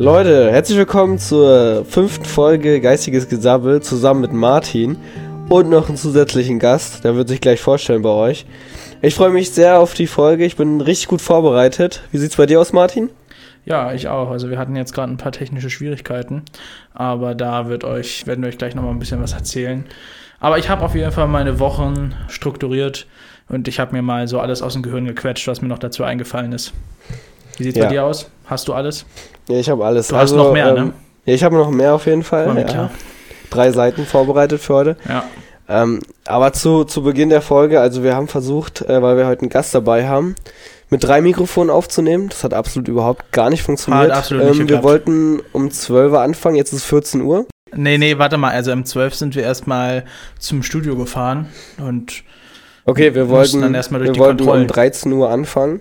Leute, herzlich willkommen zur fünften Folge Geistiges Gesabbel zusammen mit Martin und noch einen zusätzlichen Gast. Der wird sich gleich vorstellen bei euch. Ich freue mich sehr auf die Folge. Ich bin richtig gut vorbereitet. Wie sieht's bei dir aus, Martin? Ja, ich auch. Also wir hatten jetzt gerade ein paar technische Schwierigkeiten, aber da wird euch, werden wir euch gleich nochmal ein bisschen was erzählen. Aber ich habe auf jeden Fall meine Wochen strukturiert und ich habe mir mal so alles aus dem Gehirn gequetscht, was mir noch dazu eingefallen ist. Wie sieht's Ja. bei dir aus? Hast du alles? Ja, ich habe alles. Du hast noch mehr, ne? Ja, ich habe noch mehr auf jeden Fall. Ja. klar. Drei Seiten vorbereitet für heute. Ja. Ähm, aber zu, zu Beginn der Folge, also wir haben versucht, äh, weil wir heute einen Gast dabei haben, mit drei Mikrofonen aufzunehmen. Das hat absolut überhaupt gar nicht funktioniert. Hat absolut nicht ähm, wir geklappt. wollten um 12 Uhr anfangen, jetzt ist 14 Uhr. Nee, nee, warte mal. Also um 12 sind wir erstmal zum Studio gefahren und Okay, wir Wir wollten, dann erstmal durch wir die wollten um Kontrollen. 13 Uhr anfangen.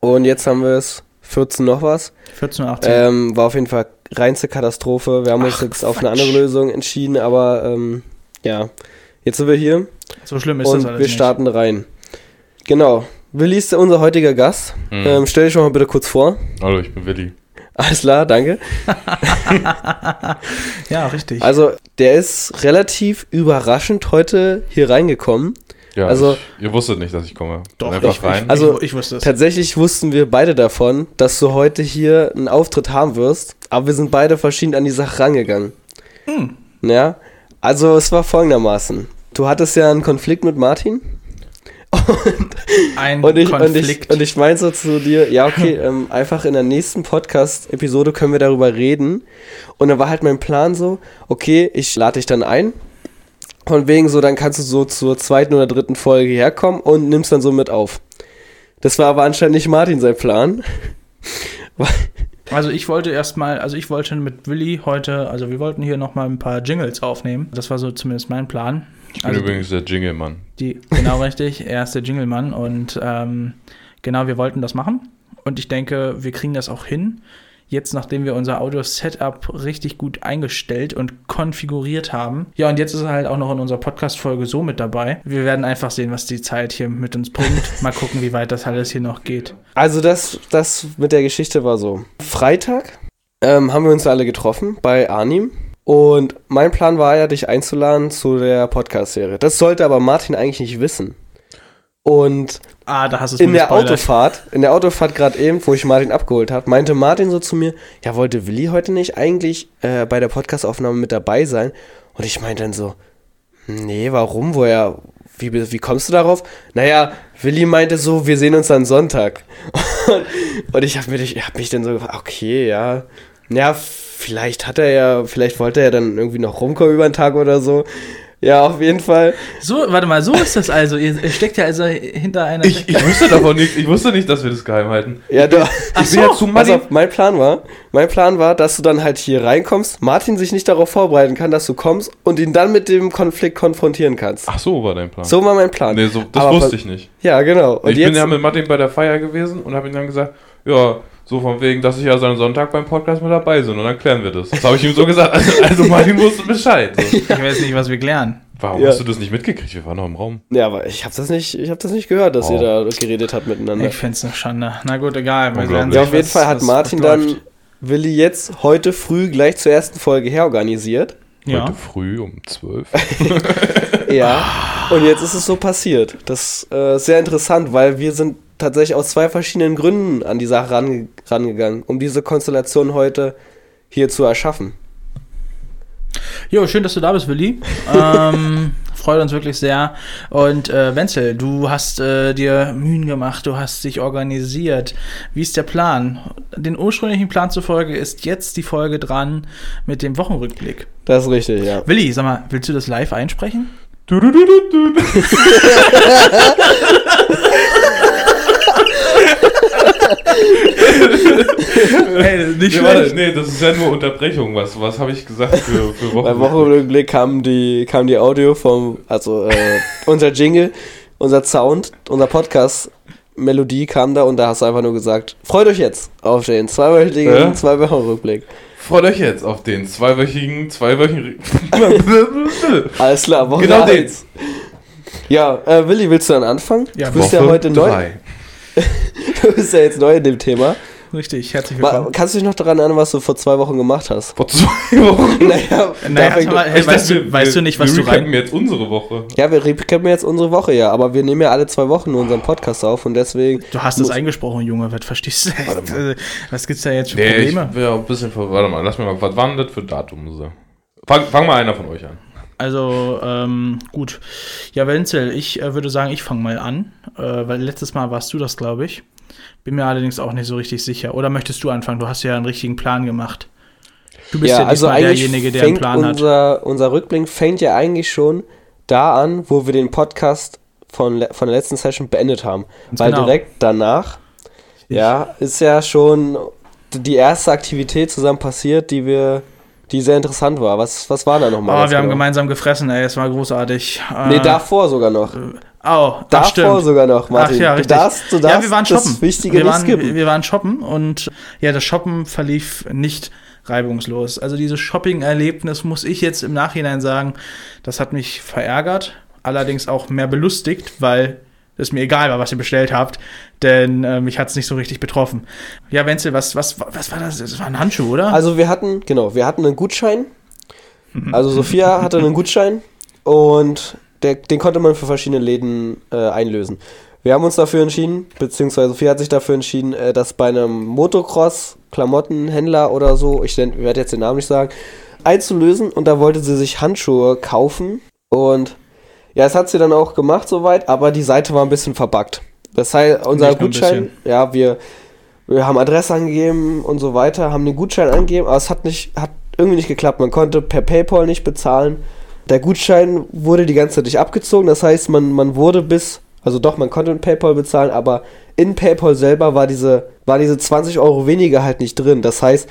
Und jetzt haben wir es 14 noch was. 14.18 Uhr. Ähm, war auf jeden Fall reinste Katastrophe. Wir haben uns Ach, jetzt auf eine Quatsch. andere Lösung entschieden, aber ähm, ja, jetzt sind wir hier so schlimm ist und das alles wir nicht. starten rein. Genau. Willi ist unser heutiger Gast. Hm. Ähm, stell dich schon mal bitte kurz vor. Hallo, ich bin Willi. Alles klar, danke. Ja, richtig. Also, der ist relativ überraschend heute hier reingekommen. Ja, Also- ich, ihr wusstet nicht, dass ich komme. Doch, Einfach ich, rein. Ich, Also, ich, ich wusste es. Tatsächlich wussten wir beide davon, dass du heute hier einen Auftritt haben wirst, aber wir sind beide verschieden an die Sache rangegangen. Hm. Ja, also es war folgendermaßen. Du hattest ja einen Konflikt mit Martin Ein und ich, und ich, Konflikt. und ich meinte so zu dir, ja okay, ähm, einfach in der nächsten Podcast-Episode können wir darüber reden. Und dann war halt mein Plan so, okay, ich lade dich dann ein. Von wegen so, dann kannst du so zur zweiten oder dritten Folge herkommen und nimmst dann so mit auf. Das war aber anscheinend nicht Martin sein Plan. Also ich wollte erstmal, also ich wollte mit Willi heute, also wir wollten hier nochmal ein paar Jingles aufnehmen. Das war so zumindest mein Plan. ich bin also übrigens der Jingle-Mann. Die, genau richtig, er ist der Jinglemann und ähm, genau, wir wollten das machen. Und ich denke, wir kriegen das auch hin. Jetzt, nachdem wir unser Audio-Setup richtig gut eingestellt und konfiguriert haben. Ja, und jetzt ist er halt auch noch in unserer Podcast-Folge so mit dabei. Wir werden einfach sehen, was die Zeit hier mit uns bringt. Mal gucken, wie weit das alles hier noch geht. Also das, das mit der Geschichte war so. Freitag ähm, haben wir uns alle getroffen bei Arnim. Und mein Plan war ja, dich einzuladen zu der Podcast-Serie. Das sollte aber Martin eigentlich nicht wissen. Und Ah, da hast in der. Autofahrt, in der Autofahrt gerade eben, wo ich Martin abgeholt habe, meinte Martin so zu mir, ja, wollte Willi heute nicht eigentlich äh, bei der Podcast-Aufnahme mit dabei sein? Und ich meinte dann so, nee, warum? Woher, wie, wie kommst du darauf? Naja, Willi meinte so, wir sehen uns dann Sonntag. Und, und ich habe mich, hab mich dann so gefragt, okay, ja, ja, vielleicht hat er ja, vielleicht wollte er dann irgendwie noch rumkommen über den Tag oder so. Ja, auf jeden Fall. So, warte mal, so ist das also. Ihr, steckt ja also hinter einer. Ich, ich wusste davon nichts. Ich wusste nicht, dass wir das geheim halten. Ja, du, Ach ich bin ja so, zu Pass Martin. auf, mein Plan war, mein Plan war, dass du dann halt hier reinkommst, Martin sich nicht darauf vorbereiten kann, dass du kommst und ihn dann mit dem Konflikt konfrontieren kannst. Ach so, war dein Plan. So war mein Plan. Nee, so, das Aber wusste ich nicht. Ja, genau. Und ich jetzt, bin ja mit Martin bei der Feier gewesen und habe ihm dann gesagt, ja, so von wegen, dass ich ja seinen Sonntag beim Podcast mit dabei bin und dann klären wir das. Das habe ich ihm so gesagt. Also, also Martin wusste Bescheid. So. Ich weiß nicht, was wir klären. Warum Ja. hast du das nicht mitgekriegt? Wir waren noch im Raum. ja, aber ich habe das nicht, ich habe das nicht gehört, dass Oh. ihr da geredet habt miteinander. Ich find's eine Schande. Na gut, egal. Wir Unglaublich. werden Ja, auf jeden Fall hat was- Martin was dann. Willi jetzt heute früh gleich zur ersten Folge herorganisiert. Ja. Heute früh um 12. Ja. Und jetzt ist es so passiert. Das ist äh, sehr interessant, weil wir sind tatsächlich aus zwei verschiedenen Gründen an die Sache range rangegangen, um diese Konstellation heute hier zu erschaffen. Jo, schön, dass du da bist, Willi. ähm, freut uns wirklich sehr. Und äh, Wenzel, du hast äh, dir Mühen gemacht, du hast dich organisiert. Wie ist der Plan? Den ursprünglichen Plan zufolge ist jetzt die Folge dran mit dem Wochenrückblick. Das ist richtig, ja. Willi, sag mal, willst du das live einsprechen? Du, du, du, du, du. Hey, nicht Nee, warte, nee, das ist ja nur Unterbrechung. Was, was habe ich gesagt für, für Wochen? Beim Wochenrückblick kam die, kam die Audio vom, also äh, unser Jingle, unser Sound, unser Podcast. Melodie kam da und da hast du einfach nur gesagt, freut euch jetzt auf den zweiwöchigen, Ja? zwei Wochen Rückblick. Freut euch jetzt auf den zweiwöchigen, zweiwöchigen. Alles klar, Woche Genau den. Ja, äh, Willi, willst du dann anfangen? Ja, du bist ja Woche heute neu. Du bist ja jetzt neu in dem Thema. Richtig, herzlich willkommen. Kannst du dich noch daran erinnern, was du vor zwei Wochen gemacht hast? Vor zwei Wochen. Naja, Naja, mal, hey, Ich weißt, dachte, du, weißt du nicht, was wir du rein... recappen jetzt unsere Woche. ja, wir recappen jetzt unsere Woche, ja, aber wir nehmen ja alle zwei Wochen nur unseren Podcast auf und deswegen. Du hast es eingesprochen, Junge, was verstehst du? Warte Was gibt's da jetzt für Nee, ich Probleme? wäre ein bisschen. Warte mal, lass mir mal... Was waren das für Datum? So? Fang, fang mal einer von euch an. Also, ähm, gut. Ja, Wenzel, ich äh, würde sagen, ich fange mal an, äh, weil letztes Mal warst du das, glaube ich. Bin mir allerdings auch nicht so richtig sicher. Oder möchtest du anfangen? Du hast ja einen richtigen Plan gemacht. Du bist ja, Ja, also eigentlich derjenige, der einen Plan hat. unser, unser Rückblick fängt ja eigentlich schon da an, wo wir den Podcast von, von der letzten Session beendet haben. Ganz Weil genau. direkt danach, ja, ist ja schon die erste Aktivität zusammen passiert, die wir, die sehr interessant war. Was, was war da nochmal? Oh, wir haben gemeinsam gefressen, ey, es war großartig. Nee, Äh, davor sogar noch. Oh, ach, Davor stimmt. sogar noch, Martin. Ach ja, du richtig. darfst, du darfst ja, wir waren shoppen. das Wichtige wir waren, skippen. Wir waren shoppen und ja, das Shoppen verlief nicht reibungslos. Also dieses Shopping-Erlebnis muss ich jetzt im Nachhinein sagen, das hat mich verärgert, allerdings auch mehr belustigt, weil es mir egal war, was ihr bestellt habt, denn äh, mich hat es nicht so richtig betroffen. Ja, Wenzel, was, was, was war das? Das war ein Handschuh, oder? Also wir hatten, genau, wir hatten einen Gutschein. Mhm. Also Sophia hatte einen Gutschein und der, den konnte man für verschiedene Läden äh, einlösen. Wir haben uns dafür entschieden, beziehungsweise Sophia hat sich dafür entschieden, äh, das bei einem Motocross-Klamottenhändler oder so, ich werde jetzt den Namen nicht sagen, einzulösen und da wollte sie sich Handschuhe kaufen und ja, das hat sie dann auch gemacht soweit, aber die Seite war ein bisschen verbuggt. Das heißt, unser Nicht Gutschein, ja, wir, wir haben Adresse angegeben und so weiter, haben den Gutschein angegeben, aber es hat nicht, hat irgendwie nicht geklappt. Man konnte per PayPal nicht bezahlen. Der Gutschein wurde die ganze Zeit nicht abgezogen, das heißt, man, man wurde bis, also doch, man konnte in PayPal bezahlen, aber in PayPal selber war diese, war diese 20 Euro weniger halt nicht drin. Das heißt,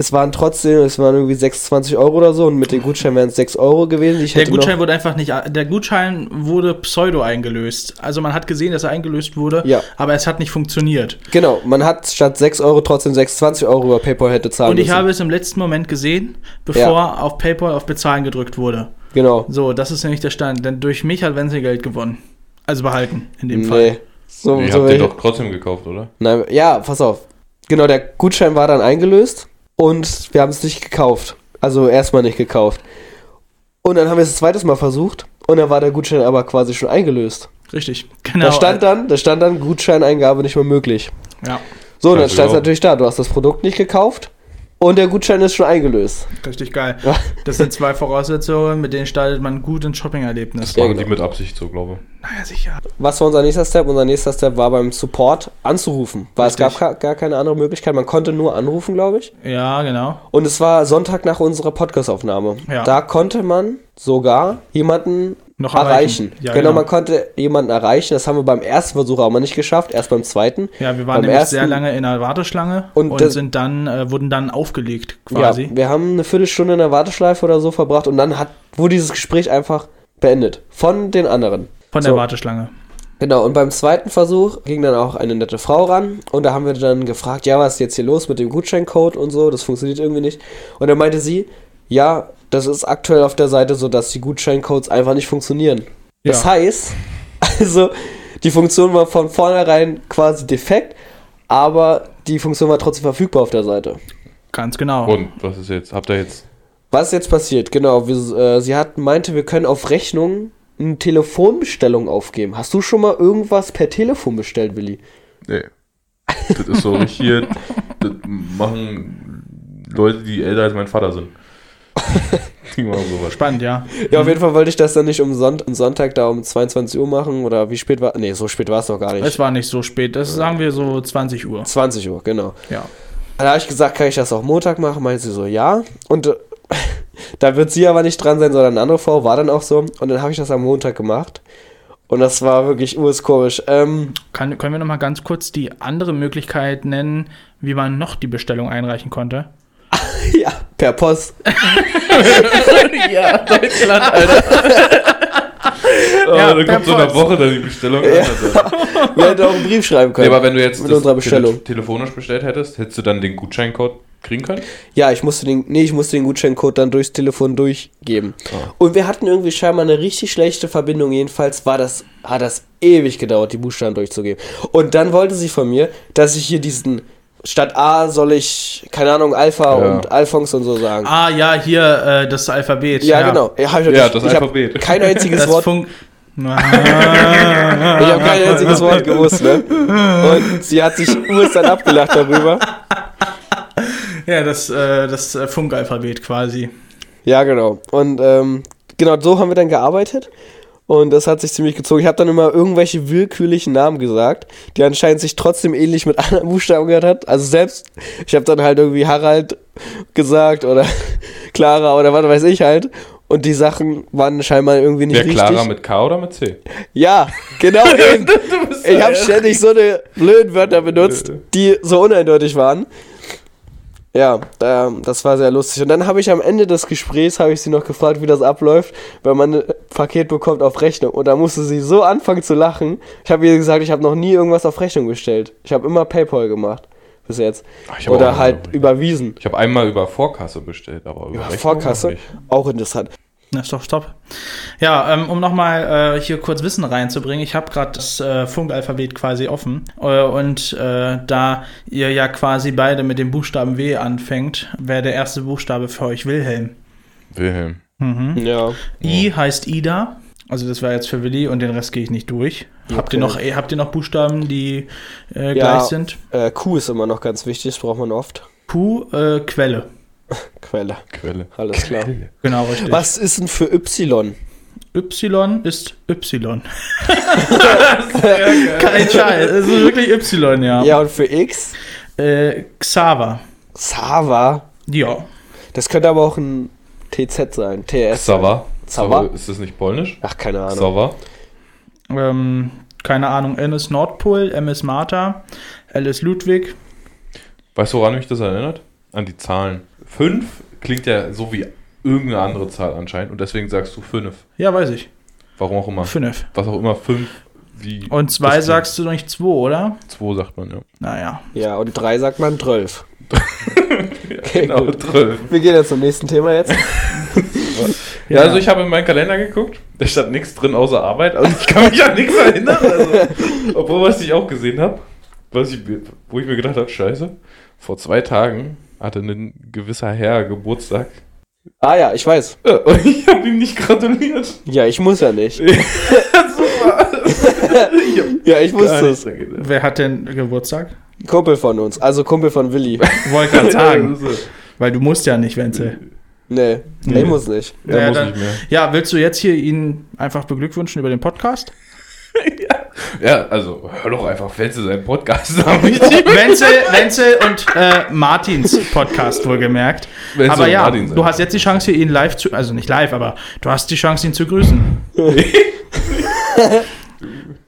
es waren trotzdem, es waren irgendwie 26 Euro oder so und mit dem Gutschein wären es 6 Euro gewesen. Ich der hätte Gutschein wurde einfach nicht, der Gutschein wurde pseudo eingelöst. Also man hat gesehen, dass er eingelöst wurde, Ja. aber es hat nicht funktioniert. genau, man hat statt 6 Euro trotzdem 26 Euro über PayPal hätte zahlen Und ich müssen. habe es im letzten Moment gesehen, bevor auf PayPal auf Bezahlen gedrückt wurde. genau. So, das ist nämlich der Stand. Denn durch mich hat Wenzel Geld gewonnen. Also behalten, in dem Nee. Fall. So, Ihr so habt den doch trotzdem gekauft, oder? Nein, ja, pass auf. Genau, der Gutschein war dann eingelöst und wir haben es nicht gekauft. Also erstmal nicht gekauft. Und dann haben wir es ein zweites Mal versucht und dann war der Gutschein aber quasi schon eingelöst. Richtig. Genau. Da stand dann, da stand dann Gutscheineingabe nicht mehr möglich. Ja, So, und dann stand es ja. natürlich da, du hast das Produkt nicht gekauft und der Gutschein ist schon eingelöst. richtig geil. Ja. Das sind zwei Voraussetzungen, mit denen startet man gut ins Shopping-Erlebnis. Ja, Machen genau. die mit Absicht so, glaube Naja, sicher. Was war unser nächster Step? Unser nächster Step war beim Support anzurufen, weil es Richtig. gab ka- gar keine andere Möglichkeit. Man konnte nur anrufen, glaube ich. Ja, genau. Und es war Sonntag nach unserer Podcast-Aufnahme. Ja. Da konnte man sogar jemanden Noch erreichen. erreichen. Ja, genau, genau. man konnte jemanden erreichen. Das haben wir beim ersten Versuch aber nicht geschafft, erst beim zweiten. Ja, wir waren Beim nämlich ersten- sehr lange in einer Warteschlange Und und, sind dann, äh, wurden dann aufgelegt, quasi. Ja, wir haben eine Viertelstunde in der Warteschleife oder so verbracht und dann hat, wurde dieses Gespräch einfach beendet. Von den anderen. Von der So. Warteschlange. Genau, und beim zweiten Versuch ging dann auch eine nette Frau ran und da haben wir dann gefragt, ja, was ist jetzt hier los mit dem Gutscheincode und so, das funktioniert irgendwie nicht. Und dann meinte sie, ja, das ist aktuell auf der Seite so, dass die Gutscheincodes einfach nicht funktionieren. Das Ja. heißt, also die Funktion war von vornherein quasi defekt, aber die Funktion war trotzdem verfügbar auf der Seite. Ganz genau. Und was ist jetzt? Habt ihr jetzt. Was ist jetzt passiert? Genau, wir, äh, sie hat meinte, wir können auf Rechnung eine Telefonbestellung aufgeben. Hast du schon mal irgendwas per Telefon bestellt, Willi? Nee. das ist so richtig. Das machen Leute, die älter als mein Vater sind. Spannend, ja. Ja, auf jeden Fall wollte ich das dann nicht um Sonnt Sonntag da um 22 Uhr machen oder wie spät war? Nee, so spät war es doch gar nicht. Es war nicht so spät. Das sagen wir so 20 Uhr. 20 Uhr, genau. Ja. Dann habe ich gesagt, kann ich das auch Montag machen? Meinte sie so, ja. Und äh, da wird sie aber nicht dran sein, sondern eine andere Frau, war dann auch so. Und dann habe ich das am Montag gemacht. Und das war wirklich urskomisch. Ähm, Kann, können wir noch mal ganz kurz die andere Möglichkeit nennen, wie man noch die Bestellung einreichen konnte? ja, per Post. ja, Deutschland, Alter. Oh, Ja, dann kommt so eine. Woche dann die Bestellung. Ja. an. Wir hätten auch einen Brief schreiben können. aber wenn du jetzt Mit unserer Bestellung. tele telefonisch bestellt hättest, hättest du dann den Gutscheincode kriegen können? Ja, ich musste den, nee, ich musste den Gutscheincode dann durchs Telefon durchgeben. Ah. Und wir hatten irgendwie scheinbar eine richtig schlechte Verbindung. Jedenfalls war das, hat das ewig gedauert, die Buchstaben durchzugeben. Und dann wollte sie von mir, dass ich hier diesen, statt A soll ich, keine Ahnung, Alpha Ja. und Alphons und so sagen. Ah, ja, hier äh, das Alphabet. ja, genau. Ja, ich Ja, das ich hab Alphabet. kein einziges Das Wort Funk. Ich habe kein einziges Wort gewusst, ne? Und sie hat sich urst dann abgelacht darüber. ja, das, äh, das äh, Funkalphabet quasi. Ja, genau. Und ähm, genau so haben wir dann gearbeitet. Und das hat sich ziemlich gezogen. Ich habe dann immer irgendwelche willkürlichen Namen gesagt, die anscheinend sich trotzdem ähnlich mit anderen Buchstaben gehört hat. Also selbst, ich habe dann halt irgendwie Harald gesagt oder Clara oder was weiß ich halt. Und die Sachen waren scheinbar irgendwie nicht Wer richtig. Clara mit K oder mit C? Ja, genau. Ich habe ständig so eine blöden Wörter benutzt, die so uneindeutig waren. Ja, das war sehr lustig. Und dann habe ich am Ende des Gesprächs, habe ich sie noch gefragt, wie das abläuft, weil man ein Paket bekommt auf Rechnung. Und da musste sie so anfangen zu lachen. Ich habe ihr gesagt, ich habe noch nie irgendwas auf Rechnung bestellt. Ich habe immer Paypal gemacht. Bis jetzt. Ach, Oder halt überwiesen. Ich habe einmal über Vorkasse bestellt, aber über, Über Rechnung Vorkasse. Auch interessant. Na, stopp, stopp. Ja, ähm, um nochmal äh, hier kurz Wissen reinzubringen, ich habe gerade das äh, Funkalphabet quasi offen. Äh, und äh, da ihr ja quasi beide mit dem Buchstaben W anfängt, wäre der erste Buchstabe für euch Wilhelm. Wilhelm. Mhm. Ja. I heißt Ida. Also das war jetzt für Willi und den Rest gehe ich nicht durch. Habt, ihr Okay. noch, eh, habt ihr noch Buchstaben, die äh, Ja. gleich sind? Äh, Q ist immer noch ganz wichtig, das braucht man oft. Q, äh, Quelle. Quelle. Quelle. Alles klar. Genau, richtig. Was ist denn für Y? Y ist Y. Kein Scheiß, es ist wirklich Y, ja. Ja, und für X? Äh, Xaver. Sava. Ja. Das könnte aber auch ein TZ sein. TS. Xaver. Xaver? Xaver. Ist das nicht polnisch? Ach, keine Ahnung. Xaver. Ähm, keine Ahnung, N ist Nordpol, M ist Martha, L ist Ludwig. Weißt du, woran mich das erinnert? An die Zahlen. Fünf klingt ja so wie irgendeine andere Zahl anscheinend und deswegen sagst du fünf. Ja, weiß ich. Warum auch immer. Fünf. Was auch immer fünf wie. Und zwei das klingt. sagst du noch nicht zwei, oder? Zwei sagt man, ja. Naja. Ja, und drei sagt man 12. Okay, genau, gut. zwölf. Wir gehen jetzt zum nächsten Thema jetzt. Ja, also ich habe in meinen Kalender geguckt, da stand nichts drin außer Arbeit, also ich kann mich an nichts erinnern. Also, obwohl, was ich auch gesehen habe, was ich, wo ich mir gedacht habe, scheiße, vor zwei Tagen hatte ein gewisser Herr Geburtstag Ah ja, ich weiß. äh, und ich habe ihm nicht gratuliert. Ja, ich muss ja nicht. Super. Ja, ich wusste es. Wer hat denn Geburtstag? Kumpel von uns. Also Kumpel von Willi. Wollte gerade sagen. Weil du musst ja nicht, Wenzel. Nee, Nee. ich muss nicht. Der Ja, muss dann- nicht mehr. Ja, willst du jetzt hier ihn einfach beglückwünschen über den Podcast? Ja, also hör doch einfach Fenster seinen Podcast an. Wenzel Wenzel, Wenzel und äh, Martins Podcast wohlgemerkt. Wenzel aber ja, Martin du hast jetzt die Chance, ihn live zu, also nicht live, aber du hast die Chance, ihn zu grüßen.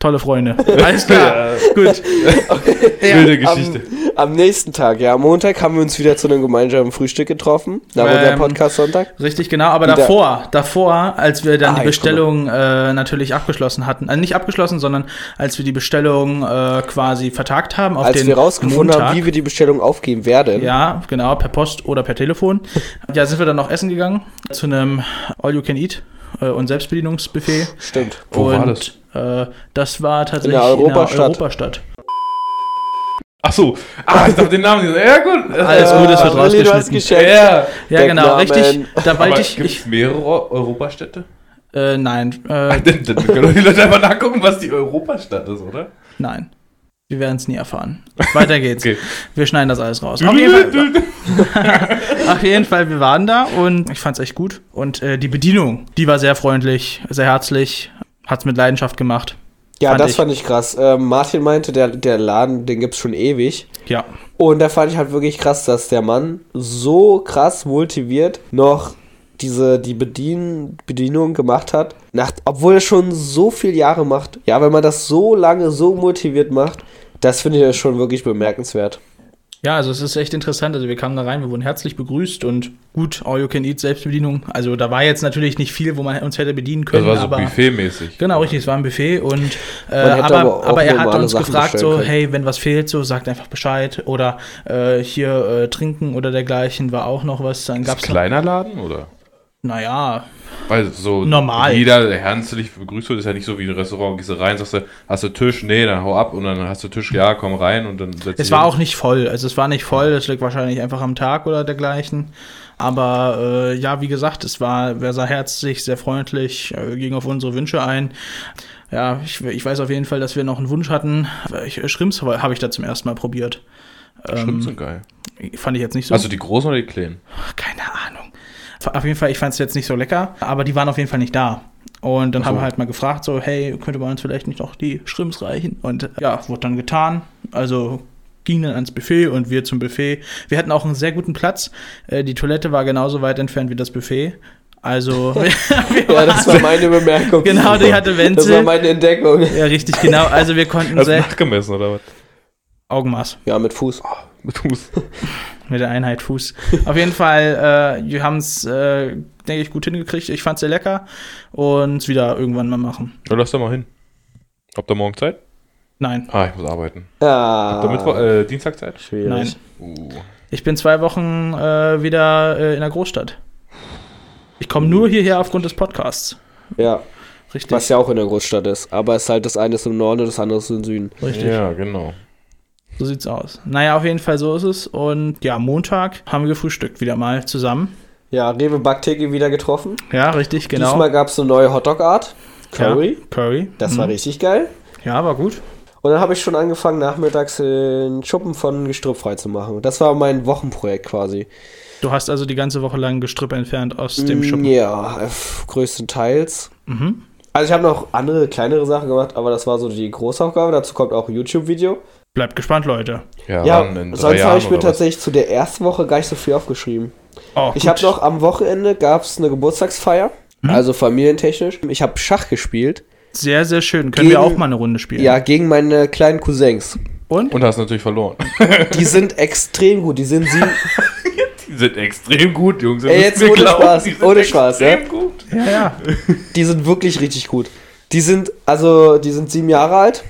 Tolle Freunde. Alles klar. Gut. Wilde Geschichte. Am, am nächsten Tag, ja, am Montag haben wir uns wieder zu einem gemeinsamen Frühstück getroffen. Nach Ähm, unserem Podcast-Sonntag. Richtig, genau. Aber Wieder- davor, davor, als wir dann Ah, die Bestellung äh, natürlich abgeschlossen hatten, also nicht abgeschlossen, sondern als wir die Bestellung äh, quasi vertagt haben auf Als den wir rausgefunden Montag. haben, wie wir die Bestellung aufgeben werden. Ja, genau, per Post oder per Telefon. Ja, sind wir dann noch essen gegangen zu einem All-You-Can-Eat äh, und Selbstbedienungsbuffet. Stimmt. Wo und war das? Äh, das war tatsächlich In der Europastadt. Europastadt. Ach so. Ah, ich darf den Namen nicht. Ja, gut. Alles gut, es wird rausgeschnitten. Ja. Ja, genau, richtig. Da wollte ich, gibt mehrere Europastädte? äh, nein, äh, Dann, dann können doch die Leute einfach nachgucken, was die Europastadt ist, oder? nein. Wir werden es nie erfahren. Weiter geht's. Okay. Wir schneiden das alles raus. Auf jeden, Fall, auf jeden Fall, wir waren da und ich fand es echt gut. Und äh, die Bedienung, die war sehr freundlich, sehr herzlich, hat's mit Leidenschaft gemacht. Ja, Fand das ich. fand ich krass. Ähm, Martin meinte, der, der Laden, den gibt's schon ewig. Ja. Und da fand ich halt wirklich krass, dass der Mann so krass motiviert noch diese, die Bedien, Bedienung gemacht hat. Nach, obwohl er schon so viele Jahre macht. Ja, wenn man das so lange so motiviert macht, das finde ich schon wirklich bemerkenswert. Ja, also es ist echt interessant. Also wir kamen da rein, wir wurden herzlich begrüßt und gut, All You Can Eat Selbstbedienung. Also da war jetzt natürlich nicht viel, wo man uns hätte bedienen Das können. war so aber buffetmäßig. Genau, richtig, es war ein Buffet und äh, aber, aber aber er hat uns Sachen gefragt so, können. hey, wenn was fehlt, so sagt einfach Bescheid oder äh, hier äh, trinken oder dergleichen war auch noch was. Dann Ist das gab's ein kleiner Laden, oder? Naja, Weil so Normal. jeder herzlich begrüßt wird, ist ja nicht so wie ein Restaurant. Gehst du rein, sagst du, hast du Tisch? Nee, dann hau ab und dann hast du Tisch, ja, komm rein und dann setzt es war hin. auch nicht voll. Also es war nicht voll, das liegt wahrscheinlich einfach am Tag oder dergleichen. Aber äh, ja, wie gesagt, es war, wer sehr herzlich, sehr freundlich, äh, ging auf unsere Wünsche ein. Ja, ich, ich weiß auf jeden Fall, dass wir noch einen Wunsch hatten. Ich, Schrimps habe ich da zum ersten Mal probiert. Stimmt, sind geil. Fand ich jetzt nicht so. Also die großen oder die kleinen? Keine Ahnung. Auf jeden Fall, ich fand es jetzt nicht so lecker, aber die waren auf jeden Fall nicht da. Und dann so. haben wir halt mal gefragt, so, hey, könnte man uns vielleicht nicht noch die Schrimps reichen? Und äh, ja, wurde dann getan. Also ging dann ans Buffet und wir zum Buffet. Wir hatten auch einen sehr guten Platz. Äh, die Toilette war genauso weit entfernt wie das Buffet. Also, wir Ja, das war meine Bemerkung. genau, die hatte Das war Wenzel. meine Entdeckung. Ja, richtig, genau. Also wir konnten Hast du sehr nachgemessen oder was? Augenmaß. Ja, mit Fuß. Mit Fuß. Mit der Einheit Fuß. Auf jeden Fall, äh, wir haben es, äh, denke ich, gut hingekriegt. Ich fand es sehr lecker und es wieder irgendwann mal machen. Dann lass da mal hin. Habt ihr morgen Zeit? Nein, Ah, ich muss arbeiten. Ja. Damit war äh, Dienstagzeit? Schwierig. nein. Uh. Ich bin zwei Wochen äh, wieder äh, in der Großstadt. Ich komme nur hierher aufgrund des Podcasts. Ja, Richtig. was ja auch in der Großstadt ist. Aber es ist halt das eine ist im Norden und das andere ist im Süden. Richtig. Ja, genau. So sieht's aus. Naja, auf jeden Fall so ist es. Und ja, Montag haben wir gefrühstückt wieder mal zusammen. Ja, Rewe Backtheke wieder getroffen. Ja, richtig, genau. Diesmal gab es eine neue Hotdog-Art. Curry. Ja, Curry. Das Mhm. war richtig geil. Ja, war gut. Und dann habe ich schon angefangen, nachmittags den Schuppen von Gestrüpp frei zu machen. Das war mein Wochenprojekt quasi. Du hast also die ganze Woche lang Gestrüpp entfernt aus dem Mm, Schuppen. Ja, größtenteils. Mhm. Also ich habe noch andere, kleinere Sachen gemacht, aber das war so die Großaufgabe. Dazu kommt auch ein YouTube-Video. Bleibt gespannt, Leute. Ja, Ja, sonst habe ich mir oder was? tatsächlich zu der ersten Woche gar nicht so viel aufgeschrieben. Oh, Ich habe noch am Wochenende gab es eine Geburtstagsfeier, Mhm. also familientechnisch. Ich habe Schach gespielt. Sehr, sehr schön. Können wir Gegen- auch mal eine Runde spielen? Ja, gegen meine kleinen Cousins. Und? Und hast natürlich verloren. Die sind extrem gut. Die sind sieben. Die sind extrem gut, Jungs. Ey, jetzt ohne glauben, Spaß, die sind ohne Spaß, extrem gut. Ja, ja. Die sind wirklich richtig gut. Die sind, also, die sind sieben Jahre alt.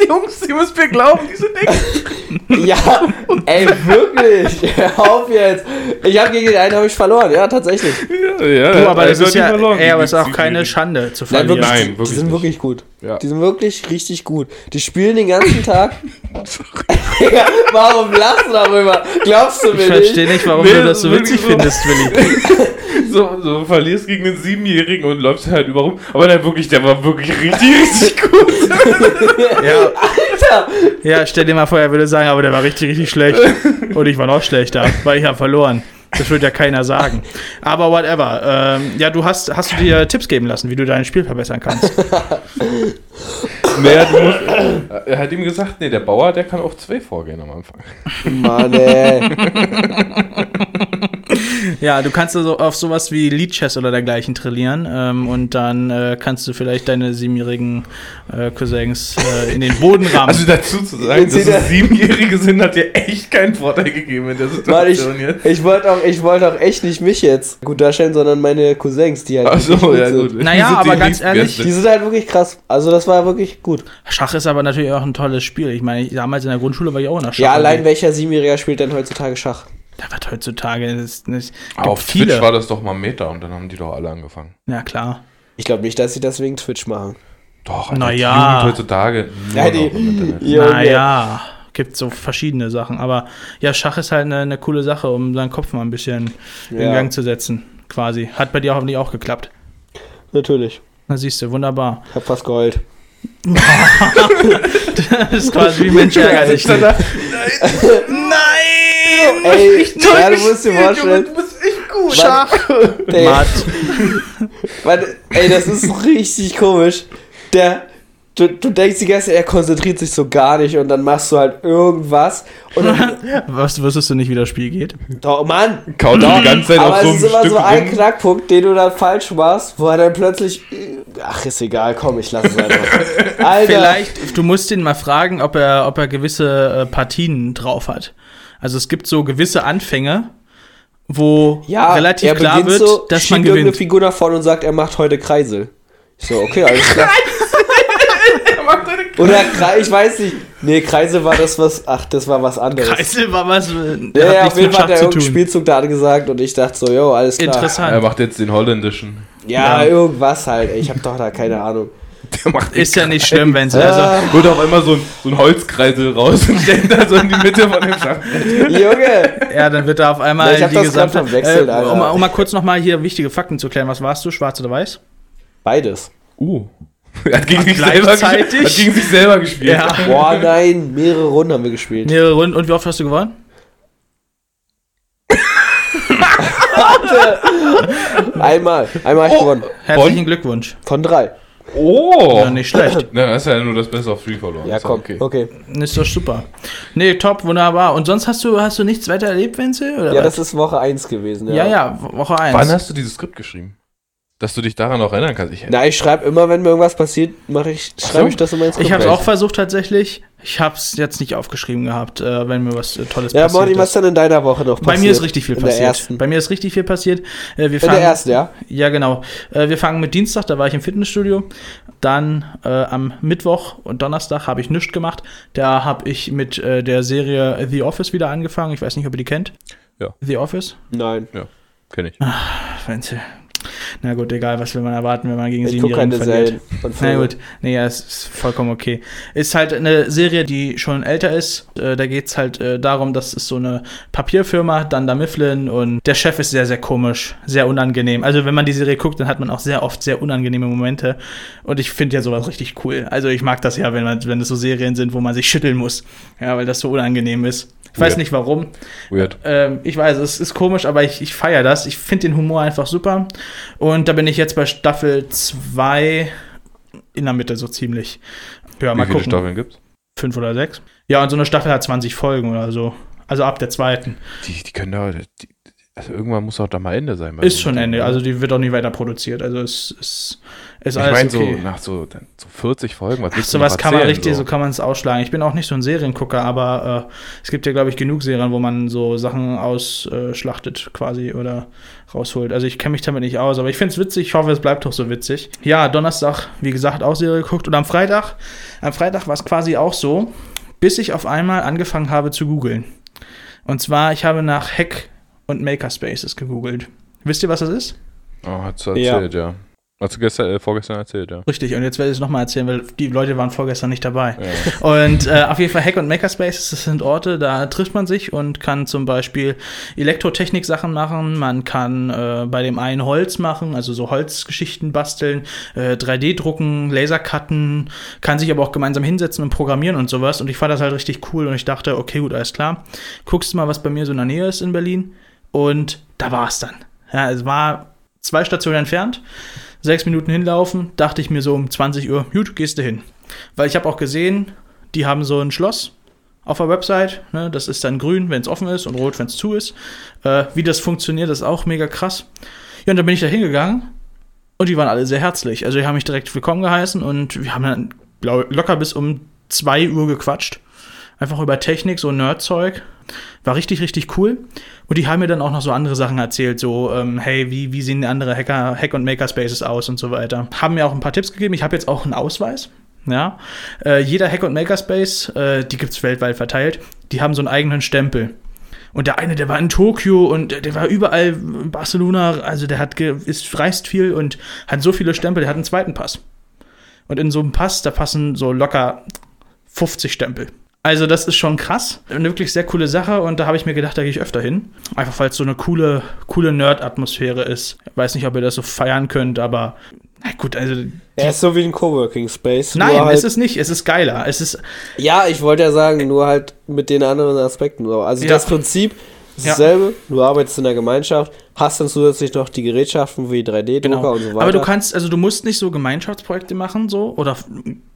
Jungs, ihr müsst mir glauben, die sind extrem Ja, ey, wirklich. Hör auf jetzt. Ich habe gegen den einen habe ich verloren. Ja, tatsächlich. Ja, ja, Du, aber das ist ja, verloren, ey, aber es ist auch keine Schande zu Nein, verlieren. wirklich. Nein, die, wirklich die sind nicht. wirklich gut. Ja. Die sind wirklich richtig gut. Die spielen den ganzen Tag. ja, warum lachst du darüber? Glaubst du Ich mir nicht? verstehe nicht, warum Nee, du das so witzig wirklich so. findest, Willi. So, so verlierst gegen einen Siebenjährigen und läufst halt überrum. Aber der wirklich, der war wirklich richtig, richtig gut. Ja. ja, stell dir mal vor, er würde sagen, aber der war richtig, richtig schlecht. Und ich war noch schlechter, weil ich habe verloren. Das wird ja keiner sagen. Aber whatever. Ähm, ja, du hast, hast du dir Tipps geben lassen, wie du dein Spiel verbessern kannst. Naja, du musst, er hat ihm gesagt, nee, der Bauer, der kann auf zwei vorgehen am Anfang. Mann, ey. Ja, du kannst also auf sowas wie Lead Chess oder dergleichen trillieren ähm, und dann äh, kannst du vielleicht deine siebenjährigen äh, Cousins äh, in den Boden rammen. Also dazu zu sagen, dass er- es Siebenjährige sind, hat dir echt keinen Vorteil gegeben in der Mann, ich, Situation jetzt. ich wollte auch, ich wollte auch echt nicht mich jetzt gut darstellen, sondern meine Cousins, die halt Ach so, ja sind. gut. Naja, sind aber die ganz ehrlich. Die sind halt wirklich krass. Also das war wirklich gut. Schach ist aber natürlich auch ein tolles Spiel. Ich meine, ich- damals in der Grundschule war ich auch in der Schach. Ja, allein welcher Siebenjähriger spielt denn heutzutage Schach? Da wird heutzutage gibt Aber auf viele. Twitch war das doch mal Meta und dann haben die doch alle angefangen. ja, klar. Ich glaube nicht, dass sie das wegen Twitch machen. Doch, Na die ja. Jugend heutzutage nur Ja, die- noch im Internet. Junge. Naja, gibt so verschiedene Sachen. Aber ja, Schach ist halt eine, eine coole Sache, um seinen Kopf mal ein bisschen in Ja. Gang zu setzen, quasi. Hat bei dir hoffentlich auch geklappt. Natürlich. Na siehst du, wunderbar. Hab fast geheult. Das ist quasi wie Mensch ärgert sich nicht. Nein! Ey, ja, du musst dir vorstellen. Du bist echt gut. Schach. Matt. Ey, das ist richtig komisch. Der, du, du denkst die ganze Zeit, er konzentriert sich so gar nicht und dann machst du halt irgendwas und dann, Was wusstest du nicht, wie das Spiel geht? oh Mann, Kaut die ganze Zeit aber auf so es ist immer Stück so ein rum. Knackpunkt, den du dann falsch machst, wo er dann plötzlich, ach, ist egal, komm, ich lass es einfach. Alter. Vielleicht, du musst ihn mal fragen, ob er, ob er gewisse äh, Partien drauf hat. Also es gibt so gewisse Anfänge, wo Ja, relativ er klar beginnt wird, so, dass schiebt man irgendeine gewinnt. Figur nach vorne und sagt, er macht heute Kreisel. Ich so, okay, alles klar. Er Oder Kreise, ich weiß nicht. Nee, Kreise war das was. Ach, das war was anderes. Kreisel war was. äh, Ja, hat ja, auf jeden Fall hat er irgendeinen. Spielzug da angesagt und ich dachte so, jo, alles klar. Interessant. Er macht jetzt den holländischen. Ja, Ja. irgendwas halt. Ich habe doch da keine Ahnung. Der macht Ist ja nicht schlimm, wenn sie. Also, Ah, Holt auch immer so ein, so ein Holzkreisel raus und stellt da so in die Mitte von dem Schach. Junge! ja, dann wird da auf einmal Ja, ich hab die gesamte. verwechselt, äh, um, um mal kurz nochmal hier wichtige Fakten zu klären. Was warst du, schwarz oder weiß? Beides. Uh. Er hat gegen, sich selber, hat gegen sich selber gespielt. Ja. Boah, nein, mehrere Runden haben wir gespielt. Mehrere Runden. Und wie oft hast du gewonnen? Einmal. Einmal hab ich gewonnen. Herzlichen Von? Glückwunsch. Von drei. Oh! Ja, nicht schlecht. Na, hast du ja nur das Best of Three verloren. Ja, Ist komm. okay. Okay. Ist doch super. Nee, top, wunderbar. Und sonst hast du, hast du nichts weiter erlebt, Wenzel? Oder Ja, was? das ist Woche 1 gewesen. Ja, ja, ja, Woche 1. Wann hast du dieses Skript geschrieben? Dass du dich daran noch erinnern kannst. Ich, Na, ich schreibe immer, wenn mir irgendwas passiert, mache ich, Ach so. schreibe ich das immer ins Ich habe es auch versucht tatsächlich. Ich habe es jetzt nicht aufgeschrieben gehabt, äh, wenn mir was äh, Tolles Ja, passiert Martin, was ist. denn in deiner Woche noch passiert? Bei mir ist richtig viel in Der passiert. ersten. Bei mir ist richtig viel passiert. Äh, wir in fangen, der ersten, ja? Ja, genau. Äh, wir fangen mit Dienstag, da war ich im Fitnessstudio. Dann äh, am Mittwoch und Donnerstag habe ich nichts gemacht. Da habe ich mit äh, der Serie The Office wieder angefangen. Ich weiß nicht, ob ihr die kennt. Ja. The Office? Nein. Kenn ich. Wenzel. Na gut, egal, was will man erwarten, wenn man gegen Ich Siebenjährigen verliert. Na gut, nee, ja, es ist vollkommen okay. Ist halt eine Serie, die schon älter ist. Äh, da geht es halt äh, darum, dass es so eine Papierfirma, Dunder Mifflin und der Chef ist sehr, sehr komisch, sehr unangenehm. Also wenn man die Serie guckt, dann hat man auch sehr oft sehr unangenehme Momente. Und ich finde ja sowas richtig cool. Also ich mag das ja, wenn, man, wenn es so Serien sind, wo man sich schütteln muss. Ja, weil das so unangenehm ist. Ich weiß Ja. nicht warum. Weird. Ähm, ich weiß, es ist komisch, aber ich, ich feiere das. Ich finde den Humor einfach super. Und da bin ich jetzt bei Staffel 2 in der Mitte so ziemlich. Ja, Wie mal viele gucken. Staffeln gibt's? Fünf oder sechs. Ja, und so eine Staffel hat 20 Folgen oder so. Also ab der zweiten. Die, die können da. Die, also irgendwann muss auch da mal Ende sein. Ist so schon Ende. Also die wird auch nicht weiter produziert. Also es ist, ist ich alles meine, okay. so nach so, so 40 Folgen, was Ach, sowas noch kann man richtig, so kann man es ausschlagen. Ich bin auch nicht so ein Seriengucker, aber äh, es gibt ja, glaube ich, genug Serien, wo man so Sachen ausschlachtet quasi oder rausholt. Also ich kenne mich damit nicht aus, aber ich finde es witzig. Ich hoffe, es bleibt doch so witzig. Ja, Donnerstag, wie gesagt, auch Serie geguckt. Und am Freitag, am Freitag war es quasi auch so, bis ich auf einmal angefangen habe zu googeln. Und zwar, ich habe nach Hack und Makerspaces gegoogelt. Wisst ihr, was das ist? Oh, hast du erzählt, ja. Hast du gestern, äh, vorgestern erzählt, ja. Richtig, und jetzt werde ich es nochmal erzählen, weil die Leute waren vorgestern nicht dabei. ja. Und äh, auf jeden Fall Hack und Makerspaces, das sind Orte, da trifft man sich und kann zum Beispiel Elektrotechnik-Sachen machen. Man kann äh, bei dem einen Holz machen, also so Holzgeschichten basteln, äh, 3D drucken, Laser cutten, kann sich aber auch gemeinsam hinsetzen und programmieren und sowas. Und ich fand das halt richtig cool und ich dachte, okay, gut, alles klar. Guckst du mal, was bei mir so in der Nähe ist in Berlin. Und da war es dann. Ja, es war zwei Stationen entfernt sechs Minuten hinlaufen, dachte ich mir so um 20 Uhr, gut, gehst du hin. Weil ich habe auch gesehen, die haben so ein Schloss auf der Website, ne, das ist dann grün, wenn es offen ist und rot, wenn es zu ist. Äh, wie das funktioniert, ist auch mega krass. Ja, und dann bin ich da hingegangen und die waren alle sehr herzlich. Also die haben mich direkt willkommen geheißen und wir haben dann locker bis um 2 Uhr gequatscht. Einfach über Technik, so Nerdzeug. War richtig, richtig cool. Und die haben mir dann auch noch so andere Sachen erzählt, so, ähm, hey, wie, wie sehen andere Hacker, Hack- und Makerspaces aus und so weiter. Haben mir auch ein paar Tipps gegeben. Ich habe jetzt auch einen Ausweis. Ja. Äh, jeder Hack- und Makerspace, äh, die gibt es weltweit verteilt, die haben so einen eigenen Stempel. Und der eine, der war in Tokio und der- war überall in Barcelona, also der hat ist, reist viel und hat so viele Stempel, der hat einen zweiten Pass. Und in so einem Pass, da passen so locker 50 Stempel. Also das ist schon krass. Eine wirklich sehr coole Sache und da habe ich mir gedacht, da gehe ich öfter hin. Einfach weil es so eine coole, coole Nerd-Atmosphäre ist. Ich weiß nicht, ob ihr das so feiern könnt, aber na gut, also Er ist so wie ein Coworking Space. nein, halt, es ist nicht. Es ist geiler. Es ist Ja, ich wollte ja sagen, nur halt mit den anderen Aspekten. so. Also Ja. das Prinzip ist Ja. dasselbe. Du arbeitest in der Gemeinschaft, hast dann zusätzlich noch die Gerätschaften wie 3D-Drucker Genau. und so weiter. Aber du kannst, also du musst nicht so Gemeinschaftsprojekte machen, so, oder,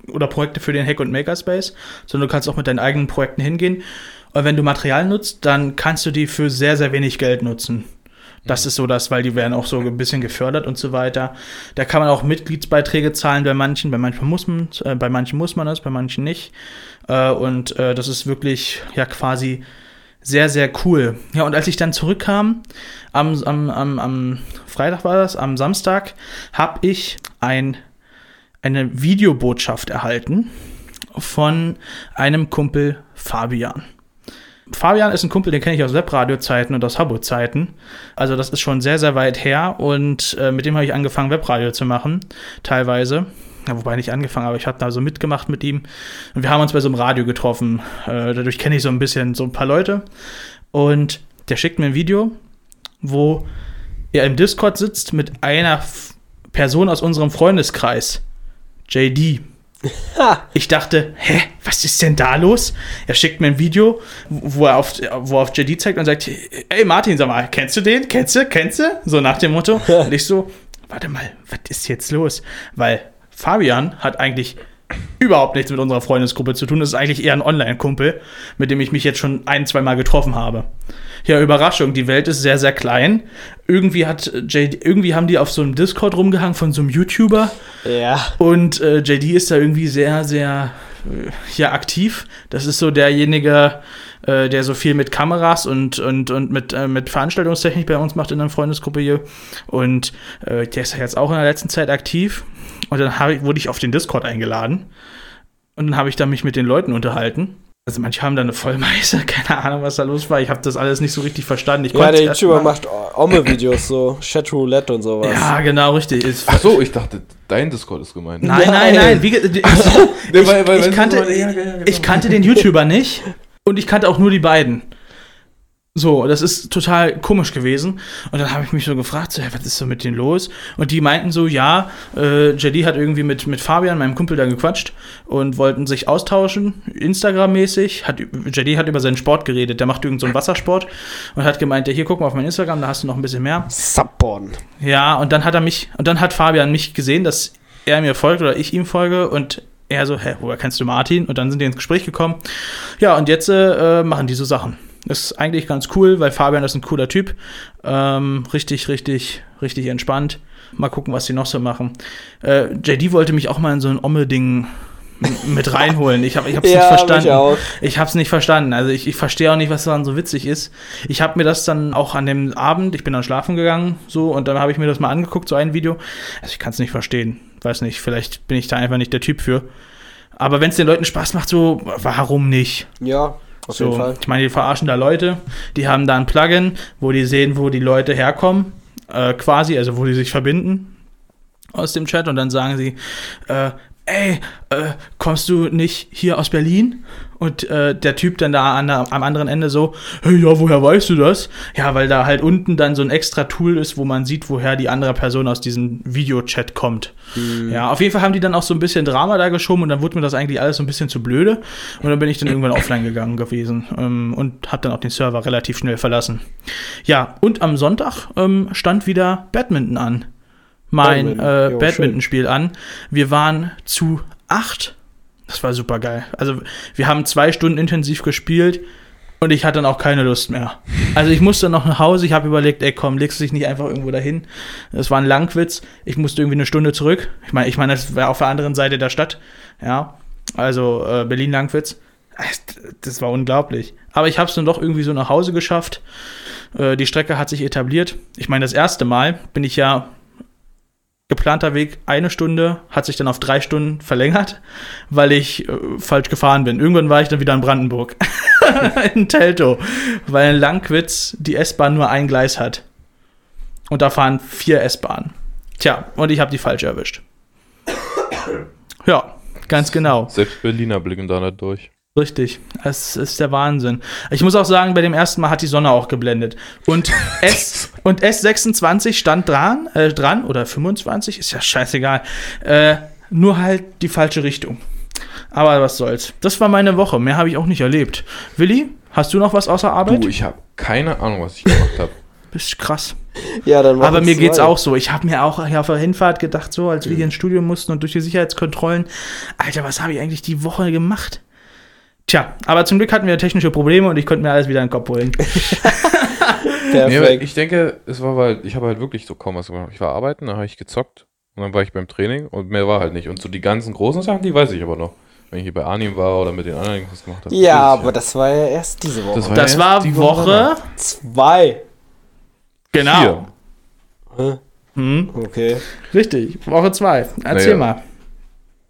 oder Projekte für den Hack- und Makerspace, sondern du kannst auch mit deinen eigenen Projekten hingehen. Und wenn du Material nutzt, dann kannst du die für sehr, sehr wenig Geld nutzen. Das ist so das, weil die werden auch so ein bisschen gefördert und so weiter. Da kann man auch Mitgliedsbeiträge zahlen bei manchen, bei manchen muss man, äh, bei manchen muss man es, bei manchen nicht. Äh, und äh, das ist wirklich ja quasi sehr, sehr cool. Ja, und als ich dann zurückkam, am, am, am, am Freitag war das, am Samstag, habe ich ein, eine Videobotschaft erhalten. von einem Kumpel Fabian. Fabian ist ein Kumpel, den kenne ich aus Webradio-Zeiten und aus Habo-Zeiten. Also das ist schon sehr, sehr weit her und äh, mit dem habe ich angefangen, Webradio zu machen, teilweise. Ja, wobei nicht angefangen, aber ich habe da so mitgemacht mit ihm. Und wir haben uns bei so einem Radio getroffen. Äh, dadurch kenne ich so ein bisschen so ein paar Leute. Und der schickt mir ein Video, wo er im Discord sitzt mit einer Person aus unserem Freundeskreis. JD. Ich dachte, hä, was ist denn da los? Er schickt mir ein Video, wo er auf, wo er auf JD zeigt und sagt, ey Martin, sag mal, kennst du den? Kennst du? Kennst du? So nach dem Motto. Und ich so, warte mal, was ist jetzt los? Weil Fabian hat eigentlich überhaupt nichts mit unserer Freundesgruppe zu tun. Das ist eigentlich eher ein Online-Kumpel, mit dem ich mich jetzt schon ein, zwei Mal getroffen habe. Ja, Überraschung, die Welt ist sehr, sehr klein. Irgendwie hat JD, irgendwie haben die auf so einem Discord rumgehangen von so einem YouTuber. Ja. Und äh, JD ist da irgendwie sehr, sehr äh, ja, aktiv. Das ist so derjenige, äh, der so viel mit Kameras und, und, und mit, äh, mit Veranstaltungstechnik bei uns macht in der Freundesgruppe hier. Und äh, der ist ja jetzt auch in der letzten Zeit aktiv. Und dann ich, wurde ich auf den Discord eingeladen. Und dann habe ich da mich mit den Leuten unterhalten. Also manche haben da eine Vollmeise, keine Ahnung, was da los war. Ich habe das alles nicht so richtig verstanden. Ich Ja, der YouTuber macht Omme-Videos, so Chatroulette und sowas. Ja, genau, richtig. Ist- Ach so, ich dachte, dein Discord ist gemeint. Nein, nein, Nein. Wie, kannte, ich kannte den YouTuber nicht und ich kannte auch nur die beiden. So, das ist total komisch gewesen. Und dann habe ich mich so gefragt, so, hä, was ist so mit denen los? Und die meinten so, ja, äh, JD hat irgendwie mit, mit Fabian, meinem Kumpel, da gequatscht und wollten sich austauschen, Instagram-mäßig. Hat, JD hat über seinen Sport geredet, der macht irgend so einen Wassersport und hat gemeint, ja, hier, guck mal auf mein Instagram, da hast du noch ein bisschen mehr. Subborden. Ja, und dann hat er mich, und dann hat Fabian mich gesehen, dass er mir folgt oder ich ihm folge und er so, hä, woher kennst du Martin? Und dann sind die ins Gespräch gekommen. Ja, und jetzt äh, machen die so Sachen. Das ist eigentlich ganz cool, weil Fabian ist ein cooler Typ. Ähm, richtig, richtig, richtig entspannt. Mal gucken, was die noch so machen. Äh, JD wollte mich auch mal in so ein Omme-Ding mit reinholen. Ich habe ich hab's nicht verstanden. auch. Ich habe es nicht verstanden. Also ich, ich verstehe auch nicht, was daran so witzig ist. Ich habe mir das dann auch an dem Abend, ich bin dann schlafen gegangen, so, und dann habe ich mir das mal angeguckt, so ein Video. Also ich kann es nicht verstehen. Weiß nicht, vielleicht bin ich da einfach nicht der Typ für. Aber wenn es den Leuten Spaß macht, so, warum nicht? Ja, auf jeden So, Fall. ich meine, die verarschen da Leute, die haben da ein Plugin, wo die sehen, wo die Leute herkommen, äh, quasi, also wo die sich verbinden aus dem Chat und dann sagen sie, äh, ey, äh, kommst du nicht hier aus Berlin? Und äh, der Typ dann da an am anderen Ende so, hey, ja, woher weißt du das? Ja, weil da halt unten dann so ein extra Tool ist, wo man sieht, woher die andere Person aus diesem Videochat kommt. Ja, auf jeden Fall haben die dann auch so ein bisschen Drama da geschoben und dann wurde mir das eigentlich alles so ein bisschen zu blöde. Und dann bin ich dann irgendwann offline gegangen gewesen ähm, und habe dann auch den Server relativ schnell verlassen. Ja, und am Sonntag ähm, stand wieder Badminton an. Mein äh, Badmintonspiel an. Wir waren zu acht. Das war super geil. Also, wir haben zwei Stunden intensiv gespielt und ich hatte dann auch keine Lust mehr. Also, ich musste noch nach Hause. Ich habe überlegt, ey, komm, legst du dich nicht einfach irgendwo dahin. Das war ein Langwitz. Ich musste irgendwie eine Stunde zurück. Ich meine, ich meine, das wäre auf der anderen Seite der Stadt. Ja, also äh, Berlin-Langwitz. Das war unglaublich. Aber ich habe es dann doch irgendwie so nach Hause geschafft. Äh, die Strecke hat sich etabliert. Ich meine, das erste Mal bin ich ja geplanter Weg eine Stunde, hat sich dann auf drei Stunden verlängert, weil ich äh, falsch gefahren bin. Irgendwann war ich dann wieder in Brandenburg. in Teltow. Weil in Langwitz die S-Bahn nur ein Gleis hat. Und da fahren vier S-Bahnen. Tja, und ich habe die falsche erwischt. Ja, ganz genau. Selbst Berliner blicken da nicht durch. Richtig, es ist der Wahnsinn. Ich muss auch sagen, bei dem ersten Mal hat die Sonne auch geblendet. Und S und S26 stand dran, äh, dran oder 25, ist ja scheißegal. Äh, nur halt die falsche Richtung. Aber was soll's. Das war meine Woche. Mehr habe ich auch nicht erlebt. Willi, hast du noch was außer Arbeit? Du, ich habe keine Ahnung, was ich gemacht habe. Bist krass. Ja, dann Aber mir geht's zwei. auch so. Ich habe mir auch hier auf der Hinfahrt gedacht, so als wir hier ins Studio mussten und durch die Sicherheitskontrollen, Alter, was habe ich eigentlich die Woche gemacht? Tja, aber zum Glück hatten wir technische Probleme und ich konnte mir alles wieder in den Kopf holen. Nee, ich denke, es war weil, ich habe halt wirklich so kaum was gemacht. Ich war arbeiten, dann habe ich gezockt und dann war ich beim Training und mehr war halt nicht. Und so die ganzen großen Sachen, die weiß ich aber noch. Wenn ich hier bei Arnim war oder mit den anderen was gemacht habe. ja, aber das war ja erst diese Woche. Das war- Das erst war die Woche Woche. Zwei. Genau. Vier. Hm, Okay. richtig, Woche zwei. Erzähl Naja. mal.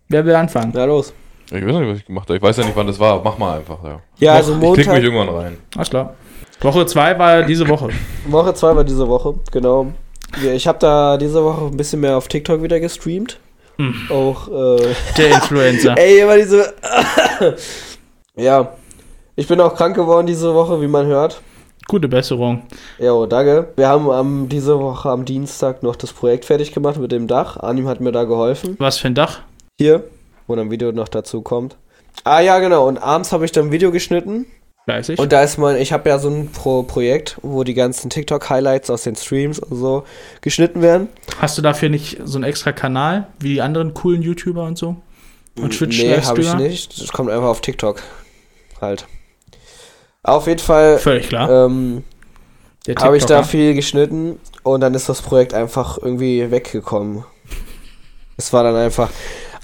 Wer will anfangen? Na los. Ich weiß nicht, was ich gemacht habe. Ich weiß ja nicht, wann das war. Mach mal einfach, ja. Ja, Doch, also Ich klick mich Montag, irgendwann rein. Alles klar. Woche 2 war diese Woche. Woche 2 war diese Woche, genau. Ich habe da diese Woche ein bisschen mehr auf TikTok wieder gestreamt. Auch, äh, Der Influencer. ey, immer diese, ja. Ich bin auch krank geworden diese Woche, wie man hört. Gute Besserung. Jo, danke. Wir haben am, diese Woche am Dienstag noch das Projekt fertig gemacht mit dem Dach. Anim hat mir da geholfen. Was für ein Dach? Hier, wo dann ein Video noch dazu kommt. Ah ja, genau. Und abends habe ich dann ein Video geschnitten. Fleißig. Und da ist mein, ich habe ja so ein Pro Projekt, wo die ganzen TikTok-Highlights aus den Streams und so geschnitten werden. Hast du dafür nicht so einen extra Kanal, wie die anderen coolen YouTuber und so? Und Twitch Nee, habe ich nicht. Das kommt einfach auf TikTok. Halt. Auf jeden Fall Völlig klar. ähm, habe ich da viel geschnitten und dann ist das Projekt einfach irgendwie weggekommen. Es war dann einfach.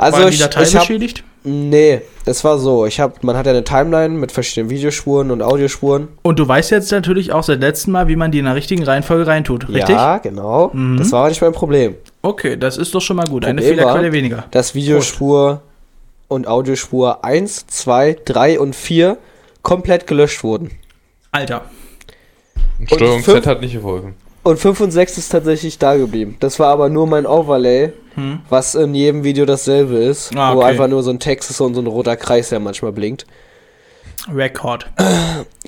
Also War die ich, Datei ich hab, beschädigt? Nee, es war so. Ich hab, man hat ja eine Timeline mit verschiedenen Videospuren und Audiospuren. Und du weißt jetzt natürlich auch seit letztem Mal, wie man die in der richtigen Reihenfolge reintut, richtig? Ja, genau. Mhm. Das war aber nicht mein Problem. Okay, das ist doch schon mal gut. Eine Problem Fehlerquelle war- weniger. Dass Videospur und Audiospur 1, 2, 3 und 4 komplett gelöscht wurden. Alter. Und Steuerung Z hat nicht geholfen. Und 5 und 6 ist tatsächlich da geblieben. Das war aber nur mein Overlay, Hm. was in jedem Video dasselbe ist. Ah, Wo okay. einfach nur so ein Text ist und so ein roter Kreis, der manchmal blinkt. Record.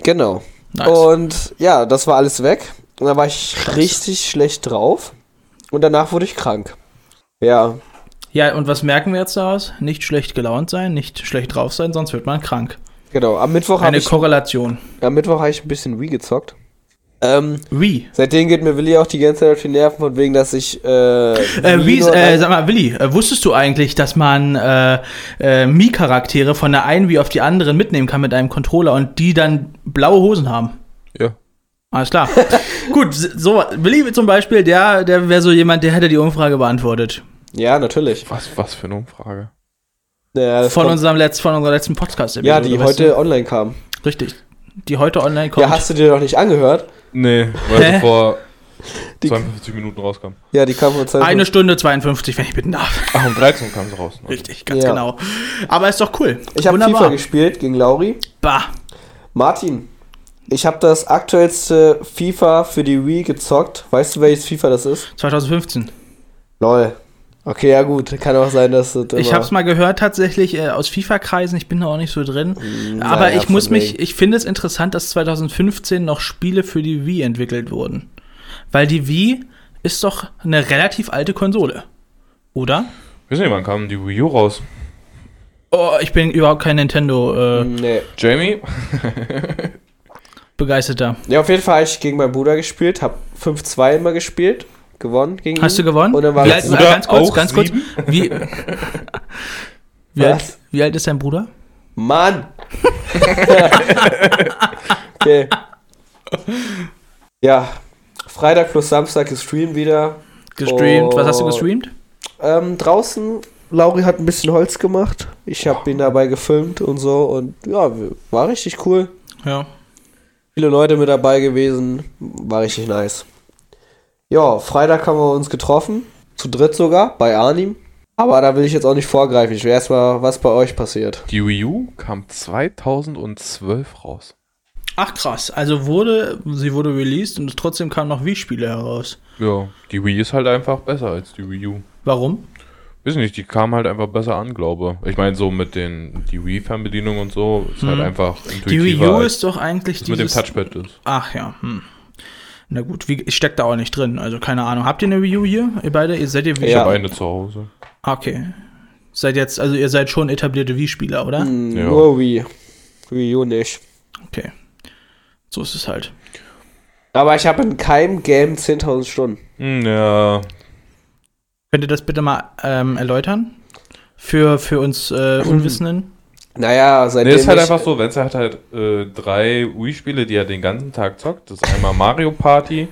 Genau. Nice. Und ja, das war alles weg. Und da war ich richtig schlecht drauf. Und danach wurde ich krank. Ja, Ja, und was merken wir jetzt daraus? Nicht schlecht gelaunt sein, nicht schlecht drauf sein, sonst wird man krank. genau. Am Mittwoch habe Eine ich, Korrelation. am Mittwoch hab ich ein bisschen Wii gezockt. Ähm, Wie? seitdem geht mir Willi auch die ganze Zeit auf die Nerven, von wegen, dass ich. Äh, Äh, wie, äh, sag mal, Willi, äh, wusstest du eigentlich, dass man äh, äh, Mii-Charaktere von der einen wie auf die anderen mitnehmen kann mit einem Controller und die dann blaue Hosen haben? Ja. Alles klar. Gut, so, Willi zum Beispiel, der, der wäre so jemand, der hätte die Umfrage beantwortet. ja, natürlich. Was, was für eine Umfrage. Ja, Von, unserem Letz-, von unserer letzten podcast ja die heute online kam. Richtig. Die heute online kommt. Ja, hast du dir noch nicht angehört? Nee, weil Hä? sie vor Die- 52 Minuten rauskam. Ja, die kam vor Zeit. Eine Stunde 52, wenn ich bitten darf. Ach, um 13 kam sie raus. Ne? Richtig, ganz Ja. genau. Aber ist doch cool. Ich habe FIFA gespielt gegen Lauri. Bah. Martin, ich habe das aktuellste FIFA für die Wii gezockt. Weißt du, welches FIFA das ist? 2015. Lol. Okay, ja gut. Kann auch sein, dass das Ich habe es mal gehört tatsächlich äh, aus FIFA-Kreisen, ich bin da auch nicht so drin. Aber naja, ich muss mich, ich finde es interessant, dass 2015 noch Spiele für die Wii entwickelt wurden. Weil die Wii ist doch eine relativ alte Konsole. Oder? Wissen nicht, wann kam die Wii U raus? Oh, ich bin überhaupt kein Nintendo äh, Nee. Jamie? begeisterter. Ja, auf jeden Fall habe ich gegen meinen Bruder gespielt. Hab 5-2 immer gespielt. Gewonnen gegen Hast du gewonnen? Dann war alt, Bruder ganz kurz, auch ganz kurz. Wie, wie, alt, wie alt ist dein Bruder? Mann! okay. Ja. Freitag plus Samstag gestreamt wieder. Gestreamt. Was hast du Oh. gestreamt? Ähm, draußen, Lauri hat ein bisschen Holz gemacht. Ich habe ihn dabei gefilmt und so. Und ja, war richtig cool. Ja. Viele Leute mit dabei gewesen. War richtig nice. Ja, Freitag haben wir uns getroffen. Zu dritt sogar, bei Arnim. Aber da will ich jetzt auch nicht vorgreifen. Ich will erstmal, was bei euch passiert. Die Wii U kam 2012 raus. Ach krass, also wurde, sie wurde released und trotzdem kamen noch Wii-Spiele heraus. Ja, die Wii ist halt einfach besser als die Wii U. Warum? Weiß nicht, die kam halt einfach besser an, glaube Ich meine, so mit den die Wii-Fernbedienung und so ist halt Hm. einfach Die intuitiver, Wii U ist doch eigentlich das mit dem. Touchpad ist. Ach ja, hm. Na gut, wie, ich steck da auch nicht drin, also keine Ahnung. Habt ihr eine Wii U hier? Ihr beide? Ihr seid ihr Wii? Ich Ja. habe eine zu Hause. Okay. Seid jetzt, also ihr seid schon etablierte Wii-Spieler, oder? Hm, Ja. Nur Wii. Wii U nicht. Okay. So ist es halt. Aber ich habe in keinem Game 10.000 Stunden. Hm, ja, Könnt ihr das bitte mal ähm, erläutern? Für, für uns äh, Unwissenden? Naja, seitdem Nee, ist halt einfach so, wenn hat halt äh, drei Wii-Spiele, die er den ganzen Tag zockt. Das ist einmal Mario Party,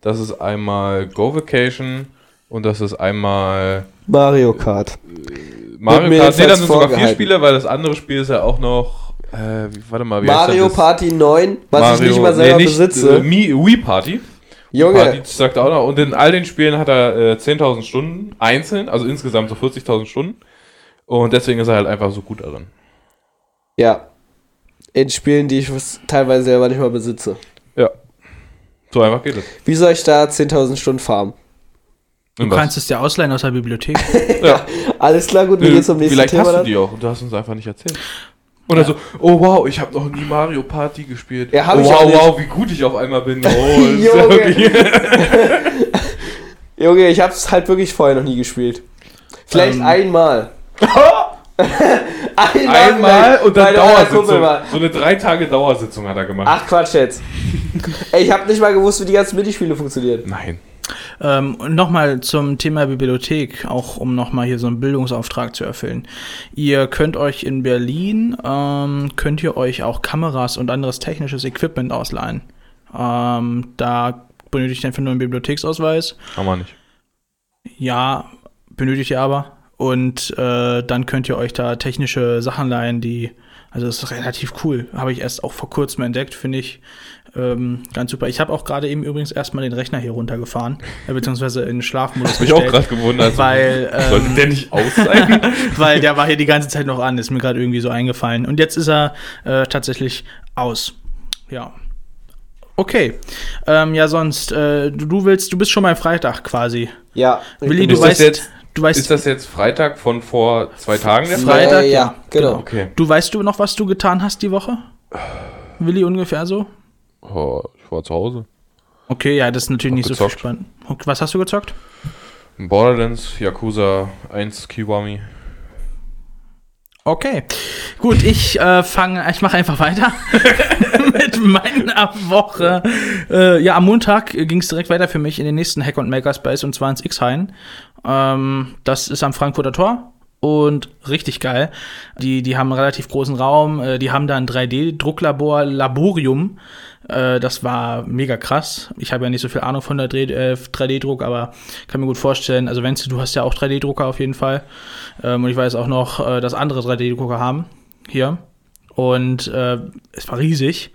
das ist einmal Go Vacation und das ist einmal Mario Kart. Mario mir Kart. Nee, dann sind sogar vier. Spiele, weil das andere Spiel ist ja auch noch. Äh, warte mal, wie Mario? Party 9, was Mario, ich nicht mal selber nee, nicht, besitze. Äh, Wii Party. Junge, Party sagt auch noch. Und in all den Spielen hat er äh, 10.000 Stunden einzeln, also insgesamt so 40.000 Stunden. Und deswegen ist er halt einfach so gut darin. Ja. In Spielen, die ich teilweise selber nicht mal besitze. Ja. So einfach geht es. Wie soll ich da 10.000 Stunden farmen? Du kannst es dir ausleihen aus der Bibliothek. ja. Alles klar, gut, wir gehen zum nächsten Vielleicht Thema. hast du die auch und du hast uns einfach nicht erzählt. Oder so, oh wow, ich habe noch nie Mario Party gespielt. Ja, hab oh, ich wow, wow, wie gut ich auf einmal bin. Oh, ja Junge. Junge, ich hab's halt wirklich vorher noch nie gespielt. Vielleicht Ähm. einmal. Einmal, Einmal und dann Dauersitzung. war. So eine drei Tage Dauersitzung hat er gemacht. Ach Quatsch jetzt. Ey, ich hab nicht mal gewusst, wie die ganzen Minispiele funktionieren. Nein. Ähm, und nochmal zum Thema Bibliothek, auch um nochmal hier so einen Bildungsauftrag zu erfüllen. Ihr könnt euch in Berlin, ähm, könnt ihr euch auch Kameras und anderes technisches Equipment ausleihen. Ähm, da benötigt ihr einfach nur einen Bibliotheksausweis. Kann man nicht. Ja, benötigt ihr aber. Und äh, dann könnt ihr euch da technische Sachen leihen, die, also das ist relativ cool. Habe ich erst auch vor kurzem entdeckt, finde ich ähm, ganz super. Ich habe auch gerade eben übrigens erstmal den Rechner hier runtergefahren, äh, beziehungsweise in den Schlafmodus Hab ich auch gerade gewundert. Weil, ähm, Sollte der nicht aus sein? weil der war hier die ganze Zeit noch an, ist mir gerade irgendwie so eingefallen. Und jetzt ist er äh, tatsächlich aus. Ja. Okay. Ähm, ja, sonst, äh, du, willst, du bist schon mal Freitag quasi. Ja. Willi, du weißt, jetzt- du weißt, ist das jetzt Freitag von vor zwei Tagen der Freitag? Freitag? Ja, ja, genau. Okay. Du weißt du noch, was du getan hast die Woche? Willi, ungefähr so? Oh, ich war zu Hause. Okay, ja, das ist natürlich Hab nicht so viel gezockt. spannend. Okay, Was hast du gezockt? Borderlands, Yakuza 1, Kiwami. Okay, gut, ich äh, fange, ich mache einfach weiter mit meiner Woche. Äh, ja, am Montag ging es direkt weiter für mich in den nächsten Hack und Makerspace und zwar ins X-Hain. Ähm, das ist am Frankfurter Tor und richtig geil. Die, die haben einen relativ großen Raum, äh, die haben da ein 3D-Drucklabor, Laborium. Äh, das war mega krass. Ich habe ja nicht so viel Ahnung von der 3D äh, 3D-Druck, aber kann mir gut vorstellen, also wenn du hast ja auch 3D-Drucker auf jeden Fall. Ähm, und ich weiß auch noch, äh, dass andere 3D-Drucker haben hier. Und es war riesig.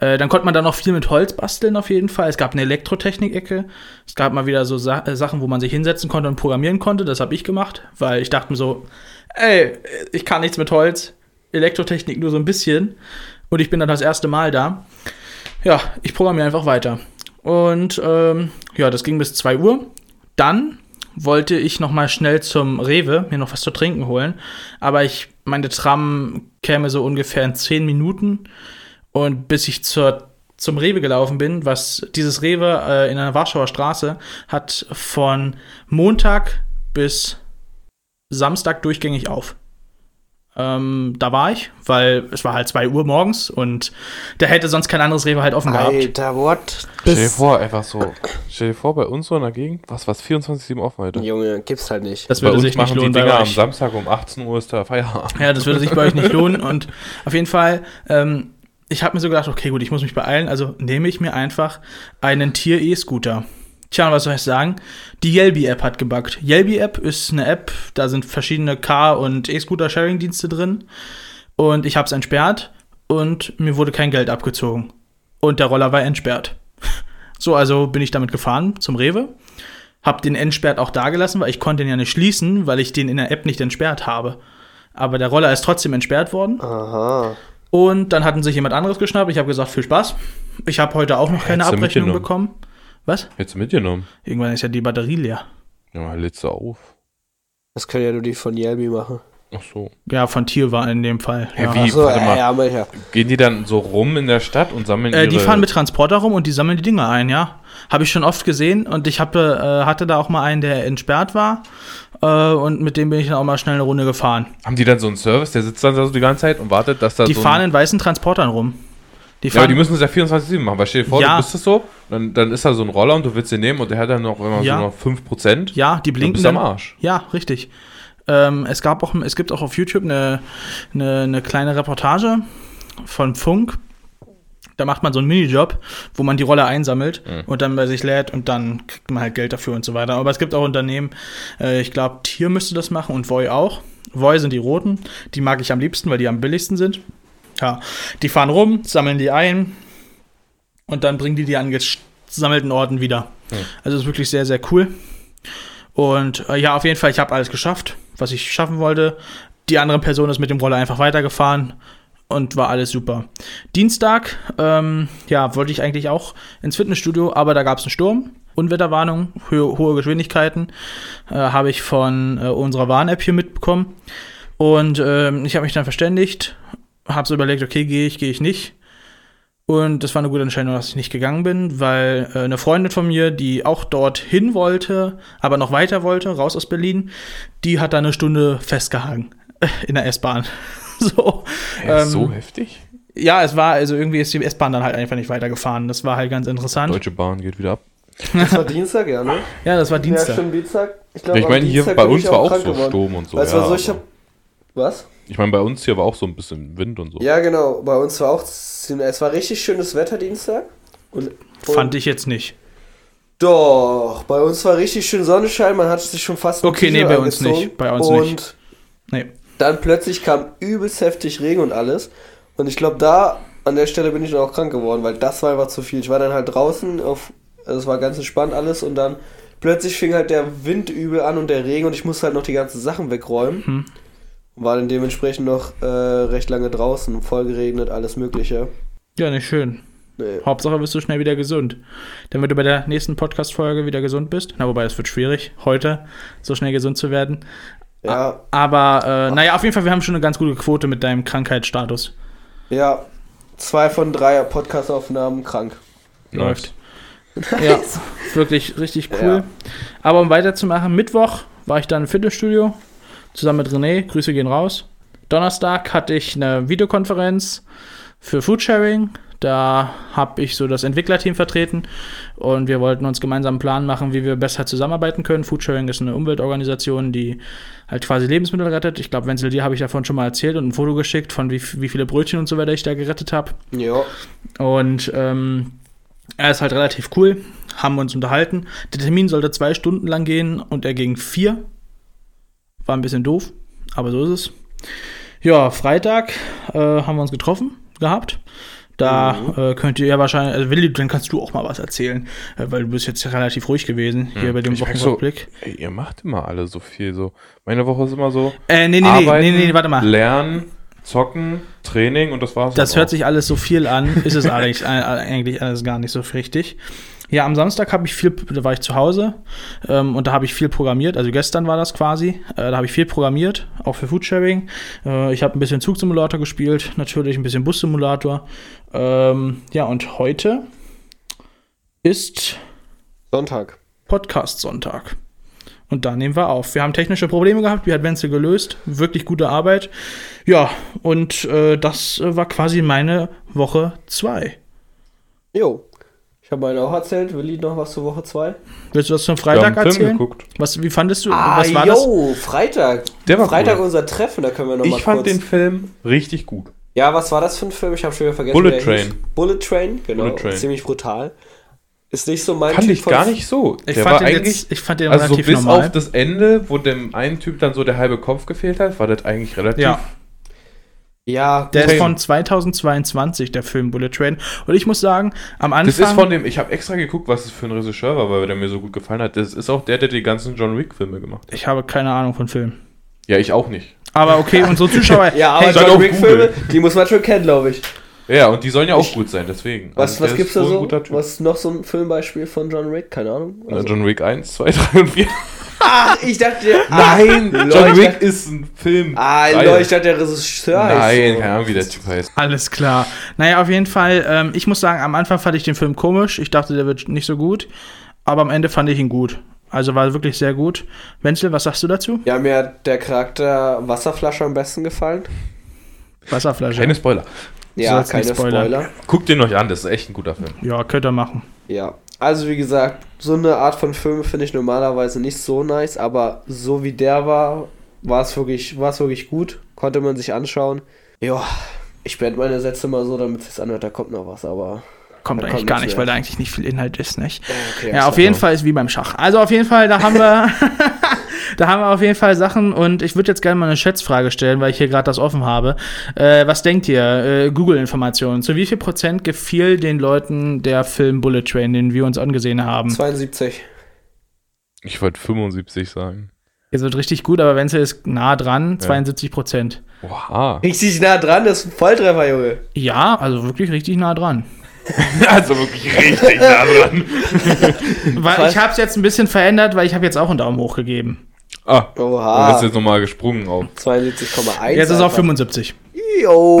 Äh, dann konnte man da noch viel mit Holz basteln auf jeden Fall. Es gab eine Elektrotechnik-Ecke. Es gab mal wieder so Sa äh, Sachen, wo man sich hinsetzen konnte und programmieren konnte. Das habe ich gemacht, weil ich dachte mir so, ey, ich kann nichts mit Holz. Elektrotechnik nur so ein bisschen. Und ich bin dann das erste Mal da. Ja, ich programmiere einfach weiter. Und ähm, ja, das ging bis 2 Uhr. Dann wollte ich noch mal schnell zum Rewe mir noch was zu trinken holen. Aber ich, meine Tram käme so ungefähr in 10 Minuten. Und bis ich zur, zum Rewe gelaufen bin, was dieses Rewe äh, in einer Warschauer Straße hat von Montag bis Samstag durchgängig auf. Ähm, da war ich, weil es war halt 2 Uhr morgens und da hätte sonst kein anderes Rewe halt offen gehabt. Alter, what? Stell dir vor, einfach so. Stell dir vor, bei uns so in der Gegend, was, was 24-7 offen heute. Junge, gibt's halt nicht. Das Bei würde uns sich nicht machen die lohnen bei Dinger am. Samstag um 18 Uhr ist da Feierabend. Ja, das würde sich bei euch nicht lohnen. Und auf jeden Fall, ähm, ich habe mir so gedacht, okay, gut, ich muss mich beeilen, also nehme ich mir einfach einen Tier-E-Scooter. Tja, was soll ich sagen? Die Yelby-App hat gebuggt. Yelby-App ist eine App, da sind verschiedene Car- und E-Scooter-Sharing-Dienste drin. Und ich habe es entsperrt und mir wurde kein Geld abgezogen. Und der Roller war entsperrt. So, also bin ich damit gefahren zum Rewe. Hab den entsperrt auch dagelassen, weil ich konnte ihn ja nicht schließen, weil ich den in der App nicht entsperrt habe. Aber der Roller ist trotzdem entsperrt worden. Aha. Und dann hatten sich jemand anderes geschnappt. Ich habe gesagt, viel Spaß. Ich habe heute auch noch keine Hättest du Abrechnung mitgenommen. bekommen. Was? Hättest du mitgenommen? Irgendwann ist ja die Batterie leer. Ja, mal lädst du auf. Das können ja nur die von Yelby machen. Ach so. Ja, von Tier war in dem Fall. Hä, ja. wie? Achso, warte mal. ja, her. Gehen die dann so rum in der Stadt und sammeln Äh, ihre... die fahren mit Transporter rum und die sammeln die Dinge ein, ja. Habe ich schon oft gesehen und ich hab, äh, hatte da auch mal einen, der entsperrt war. Äh, und mit dem bin ich dann auch mal schnell eine Runde gefahren. Haben die dann so einen Service, der sitzt dann da so die ganze Zeit und wartet, dass da Die so fahren in weißen Transportern rum. Die Ja, aber die müssen es ja 24-7 machen, weil stell dir vor, Ja. du bist es so, dann, dann ist da so ein Roller und du willst den nehmen und der hat dann noch, wenn man Ja. so noch 5%, ja, die dann blinken bist du am dann. Arsch. Ja, richtig. Ähm, es gab auch, es gibt auch auf YouTube eine, eine, eine kleine Reportage von Funk. Da macht man so einen Minijob, wo man die Rolle einsammelt Mhm. und dann bei sich lädt und dann kriegt man halt Geld dafür und so weiter. Aber es gibt auch Unternehmen, äh, ich glaube, Tier müsste das machen und Voi auch. Voi sind die roten, die mag ich am liebsten, weil die am billigsten sind. Ja, die fahren rum, sammeln die ein und dann bringen die die an gesammelten Orten wieder. Mhm. Also ist wirklich sehr, sehr cool. Und äh, ja, auf jeden Fall, ich habe alles geschafft, was ich schaffen wollte. Die andere Person ist mit dem Roller einfach weitergefahren und war alles super. Dienstag, ähm, ja, wollte ich eigentlich auch ins Fitnessstudio, aber da gab es einen Sturm. Unwetterwarnung, ho hohe Geschwindigkeiten, äh, habe ich von äh, unserer Warn-App hier mitbekommen. Und ähm, ich habe mich dann verständigt, habe so überlegt, okay, gehe ich, gehe ich nicht. Und das war eine gute Entscheidung, dass ich nicht gegangen bin, weil äh, eine Freundin von mir, die auch dorthin wollte, aber noch weiter wollte, raus aus Berlin, die hat da eine Stunde festgehangen in der S-Bahn. so, Ja, ähm, so heftig? ja, es war, also irgendwie ist die S-Bahn dann halt einfach nicht weitergefahren. Das war halt ganz interessant. Deutsche Bahn geht wieder ab. Das war Dienstag, ja, ne? Ja, das war Ja, Dienstag. stimmt, Dienstag. Ich, Ja, ich meine, hier bei uns war auch so Sturm. Sturm und so. Weißt ja, du, so, ich aber- hab. Was? ich meine, bei uns hier war auch so ein bisschen Wind und so. Ja, genau. Bei uns war auch. ziemlich- Es war richtig schönes Wetter Dienstag. Und, und Fand ich jetzt nicht. Doch, bei uns war richtig schön Sonnenschein. Man hat sich schon fast. Okay, nee, bei uns nicht. Bei uns und nicht. Nee. dann plötzlich kam übelst heftig Regen und alles. Und ich glaube, da an der Stelle bin ich dann auch krank geworden, weil das war einfach zu viel. Ich war dann halt draußen, auf, also es war ganz entspannt alles und dann plötzlich fing halt der Wind übel an und der Regen und ich musste halt noch die ganzen Sachen wegräumen. Hm. War dann dementsprechend noch äh, recht lange draußen, voll geregnet, alles Mögliche. Ja, nicht schön. Nee. Hauptsache bist du schnell wieder gesund. Damit du bei der nächsten Podcast-Folge wieder gesund bist. Na, wobei, es wird schwierig, heute so schnell gesund zu werden. Ja, Aber, äh, naja, auf jeden Fall, wir haben schon eine ganz gute Quote mit deinem Krankheitsstatus. ja. Zwei von drei Podcast-Aufnahmen krank. Läuft. Ja, wirklich richtig cool. Ja. Aber um weiterzumachen, Mittwoch war ich dann im Fitnessstudio zusammen mit René. Grüße gehen raus. Donnerstag hatte ich eine Videokonferenz für Foodsharing. Da habe ich so das Entwicklerteam vertreten und wir wollten uns gemeinsam einen Plan machen, wie wir besser zusammenarbeiten können. Foodsharing ist eine Umweltorganisation, die halt quasi Lebensmittel rettet. Ich glaube, Wenzel, dir habe ich davon schon mal erzählt und ein Foto geschickt, von wie, wie viele Brötchen und so weiter ich da gerettet habe. Ja. Und ähm, er ist halt relativ cool. Haben wir uns unterhalten. Der Termin sollte zwei Stunden lang gehen und er ging vier. War ein bisschen doof, aber so ist es. Ja, Freitag äh, haben wir uns getroffen gehabt. Da äh, könnt ihr ja wahrscheinlich, also Willi, dann kannst du auch mal was erzählen, äh, weil du bist jetzt relativ ruhig gewesen hier bei dem merk so, Wochenrückblick. ey, ihr macht immer alle so viel so. Meine Woche ist immer so Äh, nee, nee, nee, arbeiten, nee, nee, warte mal. lernen, zocken, Training und das war's. Das hört auch. sich alles so viel an, ist es eigentlich, eigentlich alles gar nicht so richtig. Ja, am Samstag habe ich viel, da war ich zu Hause ähm, und da habe ich viel programmiert. Also gestern war das quasi. Äh, da habe ich viel programmiert, auch für Foodsharing. Äh, ich habe ein bisschen Zugsimulator gespielt, natürlich ein bisschen Bussimulator. Ähm, ja, und heute ist Sonntag. Podcast-Sonntag. Und da nehmen wir auf. Wir haben technische Probleme gehabt, wie hat Wenzel gelöst. Wirklich gute Arbeit. Ja, und äh, das war quasi meine Woche 2. Jo. Ich habe meine auch erzählt. Willi noch was zur Woche 2? Willst du das zum Wir Freitag haben einen Film erzählen? geguckt. Was, wie fandest du? was war Ah, jo, Freitag. Der war Freitag cool. unser Treffen, da können wir noch mal Ich fand kurz. den Film richtig gut. Ja, was war das für ein Film? Ich habe schon wieder vergessen. Bullet wie Train. hieß. Bullet Train, genau. Bullet Train. Ziemlich brutal. Ist nicht so mein Fand Typ ich von- gar nicht so. das? Ich der fand, war den eigentlich, jetzt, ich fand den also so relativ bis normal. auf das Ende, wo dem einen Typ dann so der halbe Kopf gefehlt hat, war das eigentlich relativ. ja, Ja, der ist von 2022, der Film Bullet Train. Und ich muss sagen, am Anfang. Das ist von dem, ich habe extra geguckt, was es für ein Regisseur war, weil der mir so gut gefallen hat. Das ist auch der, der die ganzen John Wick-Filme gemacht hat. ich habe keine Ahnung von Filmen. Ja, ich auch nicht. Aber okay, unsere Zuschauer. ja aber hey, John auf Wick Filme, Google. die muss man schon kennen, glaube ich. Ja, und die sollen ja auch gut sein, deswegen. Was, Also was gibt's da so? Was ist noch so ein Filmbeispiel von John Wick? Keine Ahnung. Na, Also- John Wick 1, 2, 3 und 4. Ah, ich dachte. Nein, John Wick ist ein Film. Ah. Leute, ich dachte, der Regisseur heißt Nein, so. keine Ahnung, wie der Typ heißt. Alles klar. Naja, auf jeden Fall, ähm, ich muss sagen, am Anfang fand ich den Film komisch. Ich dachte, der wird nicht so gut. Aber am Ende fand ich ihn gut. Also war wirklich sehr gut. Wenzel, was sagst du dazu? Ja, mir hat der Charakter Wasserflasche am besten gefallen. Wasserflasche. Keine Spoiler. Ja, keine spoilern. Spoiler. Guckt den euch an, das ist echt ein guter Film. Ja, könnt ihr machen. Ja, also wie gesagt, so eine Art von Film finde ich normalerweise nicht so nice, aber so wie der war, war es wirklich, wirklich gut. Konnte man sich anschauen. Ja, ich beende meine Sätze mal so, damit es sich anhört, da kommt noch was, aber. Kommt Da eigentlich kommt gar nicht, mehr. weil da eigentlich nicht viel Inhalt ist, nicht? Okay, Ja, auf jeden Fall ist wie beim Schach. Also auf jeden Fall, da haben wir, da haben wir auf jeden Fall Sachen und ich würde jetzt gerne mal eine Schätzfrage stellen, weil ich hier gerade das offen habe. Äh, was denkt ihr? Äh, Google-Informationen. Zu wie viel Prozent gefiel den Leuten der Film Bullet Train, den wir uns angesehen haben? 72. Ich wollte 75 sagen. Jetzt wird richtig gut, aber Wenzel ist nah dran, 72 Prozent. Oha. Richtig nah dran, das ist ein Volltreffer, Junge. Ja, also wirklich richtig nah dran. also wirklich richtig nah dran. Weil ich habe es jetzt ein bisschen verändert, weil ich habe jetzt auch einen Daumen hoch gegeben. Ah, und Oha. das ist jetzt nochmal gesprungen auf. 72,1. Jetzt ist es auf einfach. 75. Jo.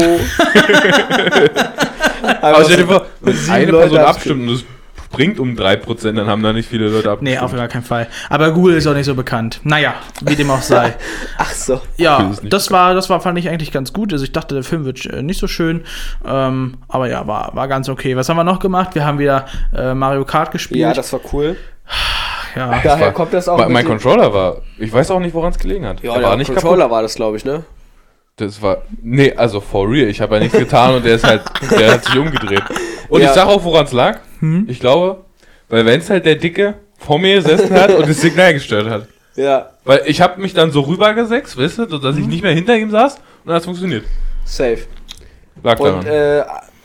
Aber stell dir vor, wenn eine Leute Person abstimmen. abstimmt und es springt um 3%, dann haben da nicht viele Leute abgestimmt. Nee, auf gar keinen Fall. Aber Google ist auch nicht so bekannt. Naja, wie dem auch sei. Ach so. Ja, das war, das war, fand ich eigentlich ganz gut. Also ich dachte, der Film wird äh, nicht so schön. Ähm, aber ja, war, war ganz okay. Was haben wir noch gemacht? Wir haben wieder äh, Mario Kart gespielt. Ja, das war cool. ja. Daher war- kommt das auch Mein, Controller war. Ich weiß auch nicht, woran es gelegen hat. Ja, er der war nicht Controller kaputt. war das, glaube ich, ne? Das war. Nee, also for real. Ich habe ja nichts getan und der ist halt. Der hat sich umgedreht. Und Ja. ich sag auch, woran es lag. Hm? Ich glaube, weil wenn es halt der Dicke vor mir gesessen hat und das Signal gestört hat. Ja, Weil ich habe mich dann so rübergesetzt, weißt du, sodass ich nicht mehr hinter ihm saß und dann hat es funktioniert. safe. Lag Und daran. äh,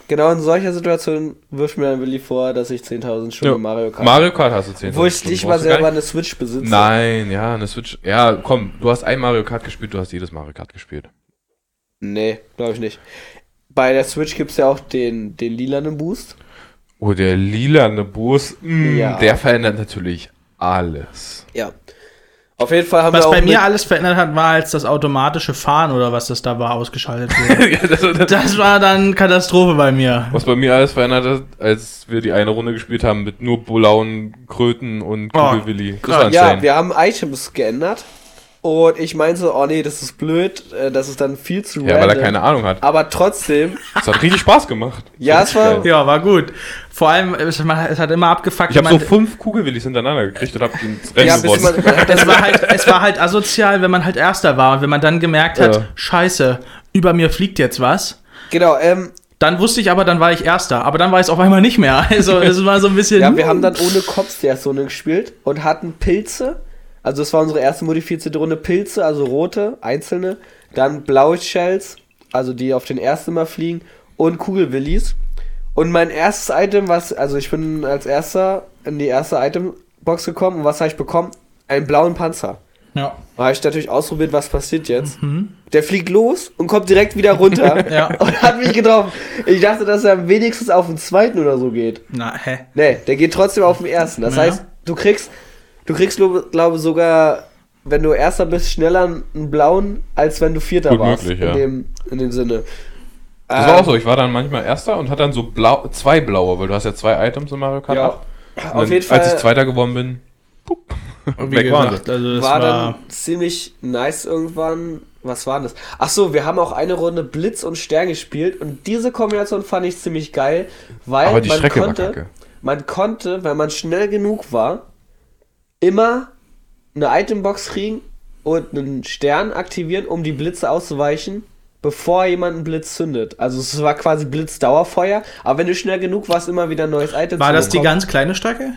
genau in solcher Situation wirft mir dann Willi vor, dass ich 10.000 Stunden Ja. Mario Kart. Mario Kart hast du 10. Wo ich nicht mal selber eine Switch besitze. Nein, ja, eine Switch. Ja, komm, du hast ein Mario Kart gespielt, du hast jedes Mario Kart gespielt. Nee, glaube ich nicht. Bei der Switch gibt es ja auch den, den lilanen Boost. Oh, der lilane Bus, mm, Ja. der verändert natürlich alles. Ja. Auf jeden Fall haben Was wir auch bei mir alles verändert hat, war, als das automatische Fahren oder was das da war, ausgeschaltet wurde. ja, das, das, das war dann Katastrophe bei mir. was bei mir alles verändert hat, als wir die eine Runde gespielt haben mit nur blauen Kröten und Oh, Kugelwilli. War Ja, wir haben Items geändert. Und ich meinte so, oh nee, das ist blöd, äh, das ist dann viel zu Ja, weil er keine Ahnung hat. Aber trotzdem, Es hat richtig Spaß gemacht. Ja, es war-. Ja, war gut. Vor allem, es, es hat immer abgefuckt, Ich habe so man- fünf Kugelwillis hintereinander gekriegt und hab den Rennen ja, gewonnen. man, es war, halt, es war halt asozial, wenn man halt Erster war. Und wenn man dann gemerkt hat, Ja. scheiße, über mir fliegt jetzt was. genau, ähm, Dann wusste ich aber, dann war ich Erster. Aber dann war ich es auf einmal nicht mehr. Also es war so ein bisschen. ja, wir haben dann ohne Cops die erste Runde gespielt und hatten Pilze. Also es war unsere erste modifizierte Runde Pilze, also rote, einzelne. Dann blaue Shells, also die auf den ersten Mal fliegen. Und Kugelwillis. Und mein erstes Item, was, also ich bin als erster in die erste Itembox gekommen. Und was habe ich bekommen? Einen blauen Panzer. Ja. Da habe ich natürlich ausprobiert, was passiert jetzt. Der fliegt los und kommt direkt wieder runter Ja. und hat mich getroffen. Ich dachte, dass er wenigstens auf den zweiten oder so geht. Na, hä? Nee, der geht trotzdem auf den ersten. Das Ja. heißt, du kriegst, du kriegst, glaube glaub, sogar, wenn du erster bist, schneller einen blauen, als wenn du vierter Gut warst. möglich, in, ja. dem, in dem Sinne. Das war auch so, ich war dann manchmal Erster und hatte dann so blau, zwei blaue, weil du hast ja zwei Items in Mario Kart. Ja, ab. Und auf dann, jeden Fall Als ich Zweiter geworden bin, Und wie Weg gesagt, also das war, war. dann ziemlich nice irgendwann. Was war das? Ach so, wir haben auch eine Runde Blitz und Stern gespielt und diese Kombination fand ich ziemlich geil, weil aber die man Strecke war konnte, kacke. man konnte, wenn man schnell genug war, immer eine Itembox kriegen und einen Stern aktivieren, um die Blitze auszuweichen, bevor jemand einen Blitz zündet. Also es war quasi Blitzdauerfeuer, aber wenn du schnell genug warst, immer wieder ein neues Item War zu das die ganz kleine Strecke?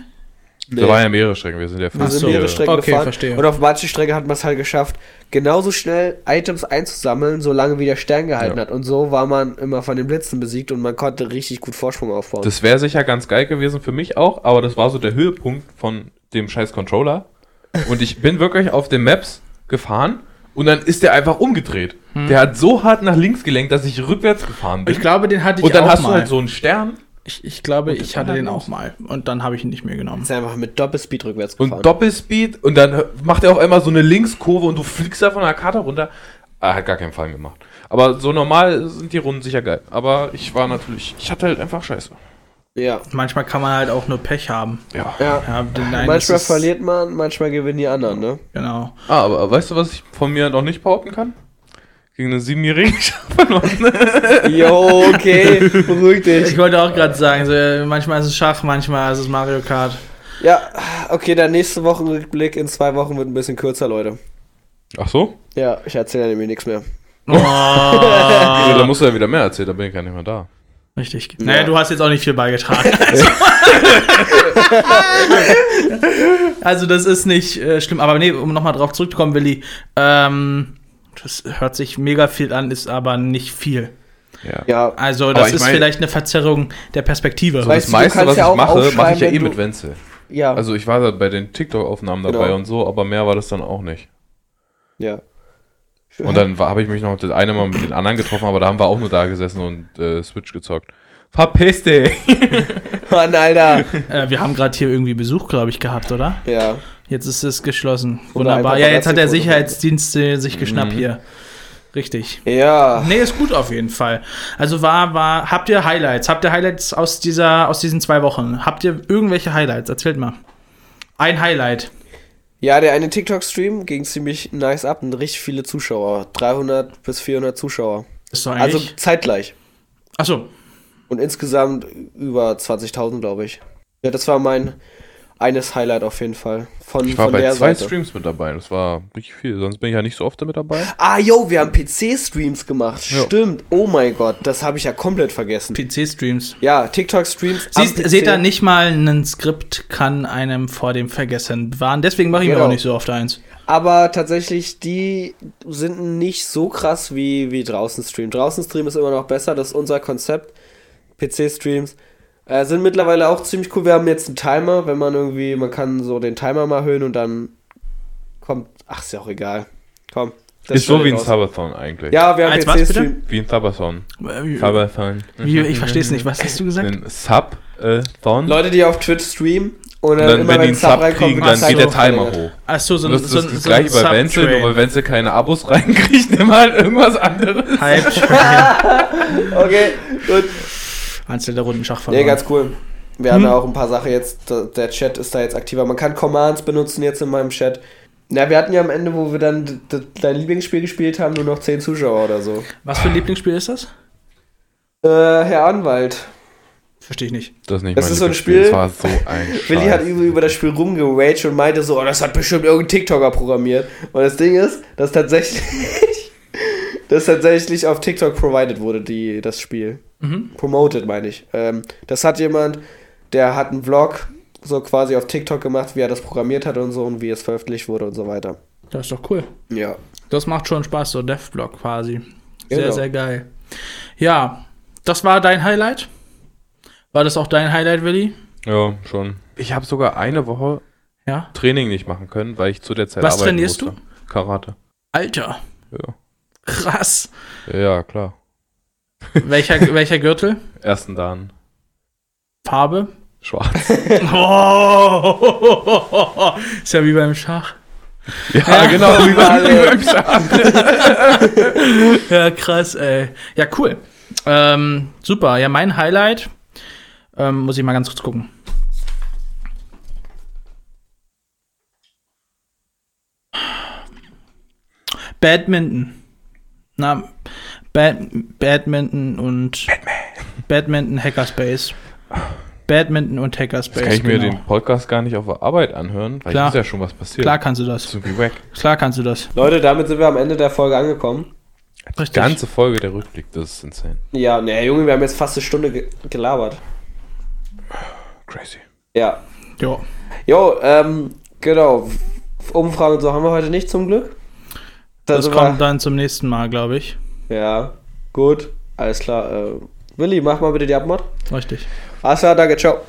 Da waren ja mehrere Strecken, wir sind ja Wir sind so. mehrere Strecken Okay, gefahren. verstehe. Und auf manchen Strecken hat man es halt geschafft, genauso schnell Items einzusammeln, solange wie der Stern gehalten Ja. hat. Und so war man immer von den Blitzen besiegt und man konnte richtig gut Vorsprung aufbauen. Das wäre sicher ganz geil gewesen für mich auch, aber das war so der Höhepunkt von dem scheiß Controller. Und ich bin wirklich auf den Maps gefahren und dann ist der einfach umgedreht. Der hat so hart nach links gelenkt, dass ich rückwärts gefahren bin. Ich glaube, den hatte ich und dann auch hast mal. du halt so einen Stern ich, ich glaube, ich hatte den auch mal. Und dann habe ich ihn nicht mehr genommen. ist einfach mit Doppelspeed rückwärts gefahren. und Doppelspeed und dann macht er auf einmal so eine Linkskurve und du fliegst da von der Karte runter. Ah, hat gar keinen Fall gemacht. Aber so normal sind die Runden sicher geil. Aber ich war natürlich, ich hatte halt einfach Scheiße. Ja. Manchmal kann man halt auch nur Pech haben. Ja. ja. Ja, manchmal verliert man, manchmal gewinnen die anderen, ne? Genau. Ah, aber weißt du, was ich von mir noch nicht behaupten kann? Gegen eine siebenjährige verloren. Jo, okay, beruhig dich. Ich wollte auch gerade sagen, so, manchmal ist es Schach, manchmal ist es Mario Kart. Ja, okay, der nächste Wochenrückblick in zwei Wochen wird ein bisschen kürzer, Leute. Ach so? Ja, ich erzähle nämlich nichts mehr. Oh, Ja, da musst du ja wieder mehr erzählen, da bin ich gar nicht mehr da. Richtig. Naja, du hast jetzt auch nicht viel beigetragen. also das ist nicht äh, schlimm. Aber nee, um nochmal drauf zurückzukommen, Willi. Ähm, das hört sich mega viel an, ist aber nicht viel. Ja. Ja, Also das ist mein- vielleicht eine Verzerrung der Perspektive. Weißt das meiste, was ja ich mache, mache ich ja eh mit Wenzel. ja. Also ich war da bei den TikTok-Aufnahmen dabei Genau. und so, aber mehr war das dann auch nicht. ja. Und dann habe ich mich noch das eine Mal mit den anderen getroffen, aber da haben wir auch nur da gesessen und äh, Switch gezockt. Verpiss dich! Mann, Alter. Äh, wir haben gerade hier irgendwie Besuch, glaube ich, gehabt, oder? ja. Jetzt ist es geschlossen. Wunderbar. Ja, jetzt hat der. Sicherheitsdienst äh, sich geschnappt Mhm. hier. Richtig. Ja. Nee, ist gut auf jeden Fall. Also war, war, habt ihr Highlights? Habt ihr Highlights aus dieser, aus diesen zwei Wochen? Habt ihr irgendwelche Highlights? Erzählt mal. Ein Highlight. Ja, der eine TikTok-Stream ging ziemlich nice ab und richtig viele Zuschauer. 300 bis 400 Zuschauer. Ist doch Also zeitgleich. achso, Und insgesamt über 20.000, glaube ich. Ja, das war mein eines Highlight auf jeden Fall. Von, Ich war von bei der zwei Seite. Streams mit dabei. Das war richtig viel. Sonst bin ich ja nicht so oft damit dabei. Ah, yo, wir haben PC-Streams gemacht. Ja. Stimmt. Oh mein Gott, das habe ich ja komplett vergessen. PC-Streams. Ja, TikTok-Streams. seht ihr, nicht mal ein Skript kann einem vor dem Vergessen wahren. Deswegen mache ich mir Genau. auch nicht so oft eins. Aber tatsächlich, die sind nicht so krass wie, wie draußen Stream. Draußen Stream ist immer noch besser, das ist unser Konzept. PC-Streams äh, sind mittlerweile auch ziemlich cool. Wir haben jetzt einen Timer, wenn man irgendwie, man kann so den Timer mal erhöhen und dann kommt, ach, ist ja auch egal. Komm. das ist so wie ein raus. Sabathon eigentlich. Ja, wir haben Als was, bitte? Wie ein Sabathon. Äh, Sabathon. wie, ich verstehe es nicht. Was hast du gesagt? Ein Sub-Thon. Leute, die auf Twitch streamen und Und dann, dann, immer wenn die wenn einen Sub kriegen, wird dann geht der Timer hoch. Achso, so, das so, ist ein- das so ein gleiche bei Wenzel, nur weil Wenzel keine Abos reinkriegt, nimm halt irgendwas anderes. Hype Train. Okay, gut. Einzel der Rundenschach Nee, verloren. ganz cool. Wir haben Hm. ja auch ein paar Sachen jetzt, der Chat ist da jetzt aktiver. Man kann Commands benutzen jetzt in meinem Chat. Na, wir hatten ja am Ende, wo wir dann dein Lieblingsspiel gespielt haben, nur noch 10 Zuschauer oder so. Was für ein Lieblingsspiel ist das? Äh, Herr Anwalt. Verstehe ich nicht. Das ist nicht Das mein ist so ein. Spiel. Das war so ein Willi hat über, über das Spiel rumgeraged und meinte so, oh, das hat bestimmt irgendein TikToker programmiert. Und das Ding ist, dass tatsächlich, dass tatsächlich auf TikTok provided wurde, die, das Spiel. Mhm. Promoted, meine ich. Ähm, das hat jemand, der hat einen Vlog so quasi auf TikTok gemacht, wie er das programmiert hat und so und wie es veröffentlicht wurde und so weiter. Das ist doch cool. Ja. Das macht schon Spaß, so Dev-Block quasi. Sehr, Genau. sehr geil. Ja, das war dein Highlight? War das auch dein Highlight, Willi? Ja, schon. Ich habe sogar eine Woche Ja. Training nicht machen können, weil ich zu der Zeit Was arbeiten trainierst musste. Karate. Alter, Ja. Krass. Ja, klar. welcher, welcher Gürtel? Ersten Dan. Farbe? Schwarz. Oh, ist ja wie beim Schach. Ja, genau, wie beim, wie beim Schach. Ja, krass, ey. Ja, cool. Ähm, super. Ja, mein Highlight. Ähm, muss ich mal ganz kurz gucken. Badminton. Na, Bad, Badminton und Badminton Hackerspace. Badminton und Hackerspace. Jetzt kann ich mir genau. den Podcast gar nicht auf der Arbeit anhören, weil Klar. ist ja schon was passiert. Klar kannst du Das ist irgendwie wack. Klar kannst du das. Leute, damit sind wir am Ende der Folge angekommen. Die Richtig. ganze Folge der Rückblick, das ist insane. Ja, ne, Junge, wir haben jetzt fast eine Stunde ge gelabert. Crazy. Ja. Jo. Jo, ähm, genau. Umfragen und so haben wir heute nicht zum Glück. Da Das sind kommt dann zum nächsten Mal, glaube ich. ja, gut. Alles klar. Äh, Willi, mach mal bitte die Abmod. Richtig. Alles klar, danke, ciao.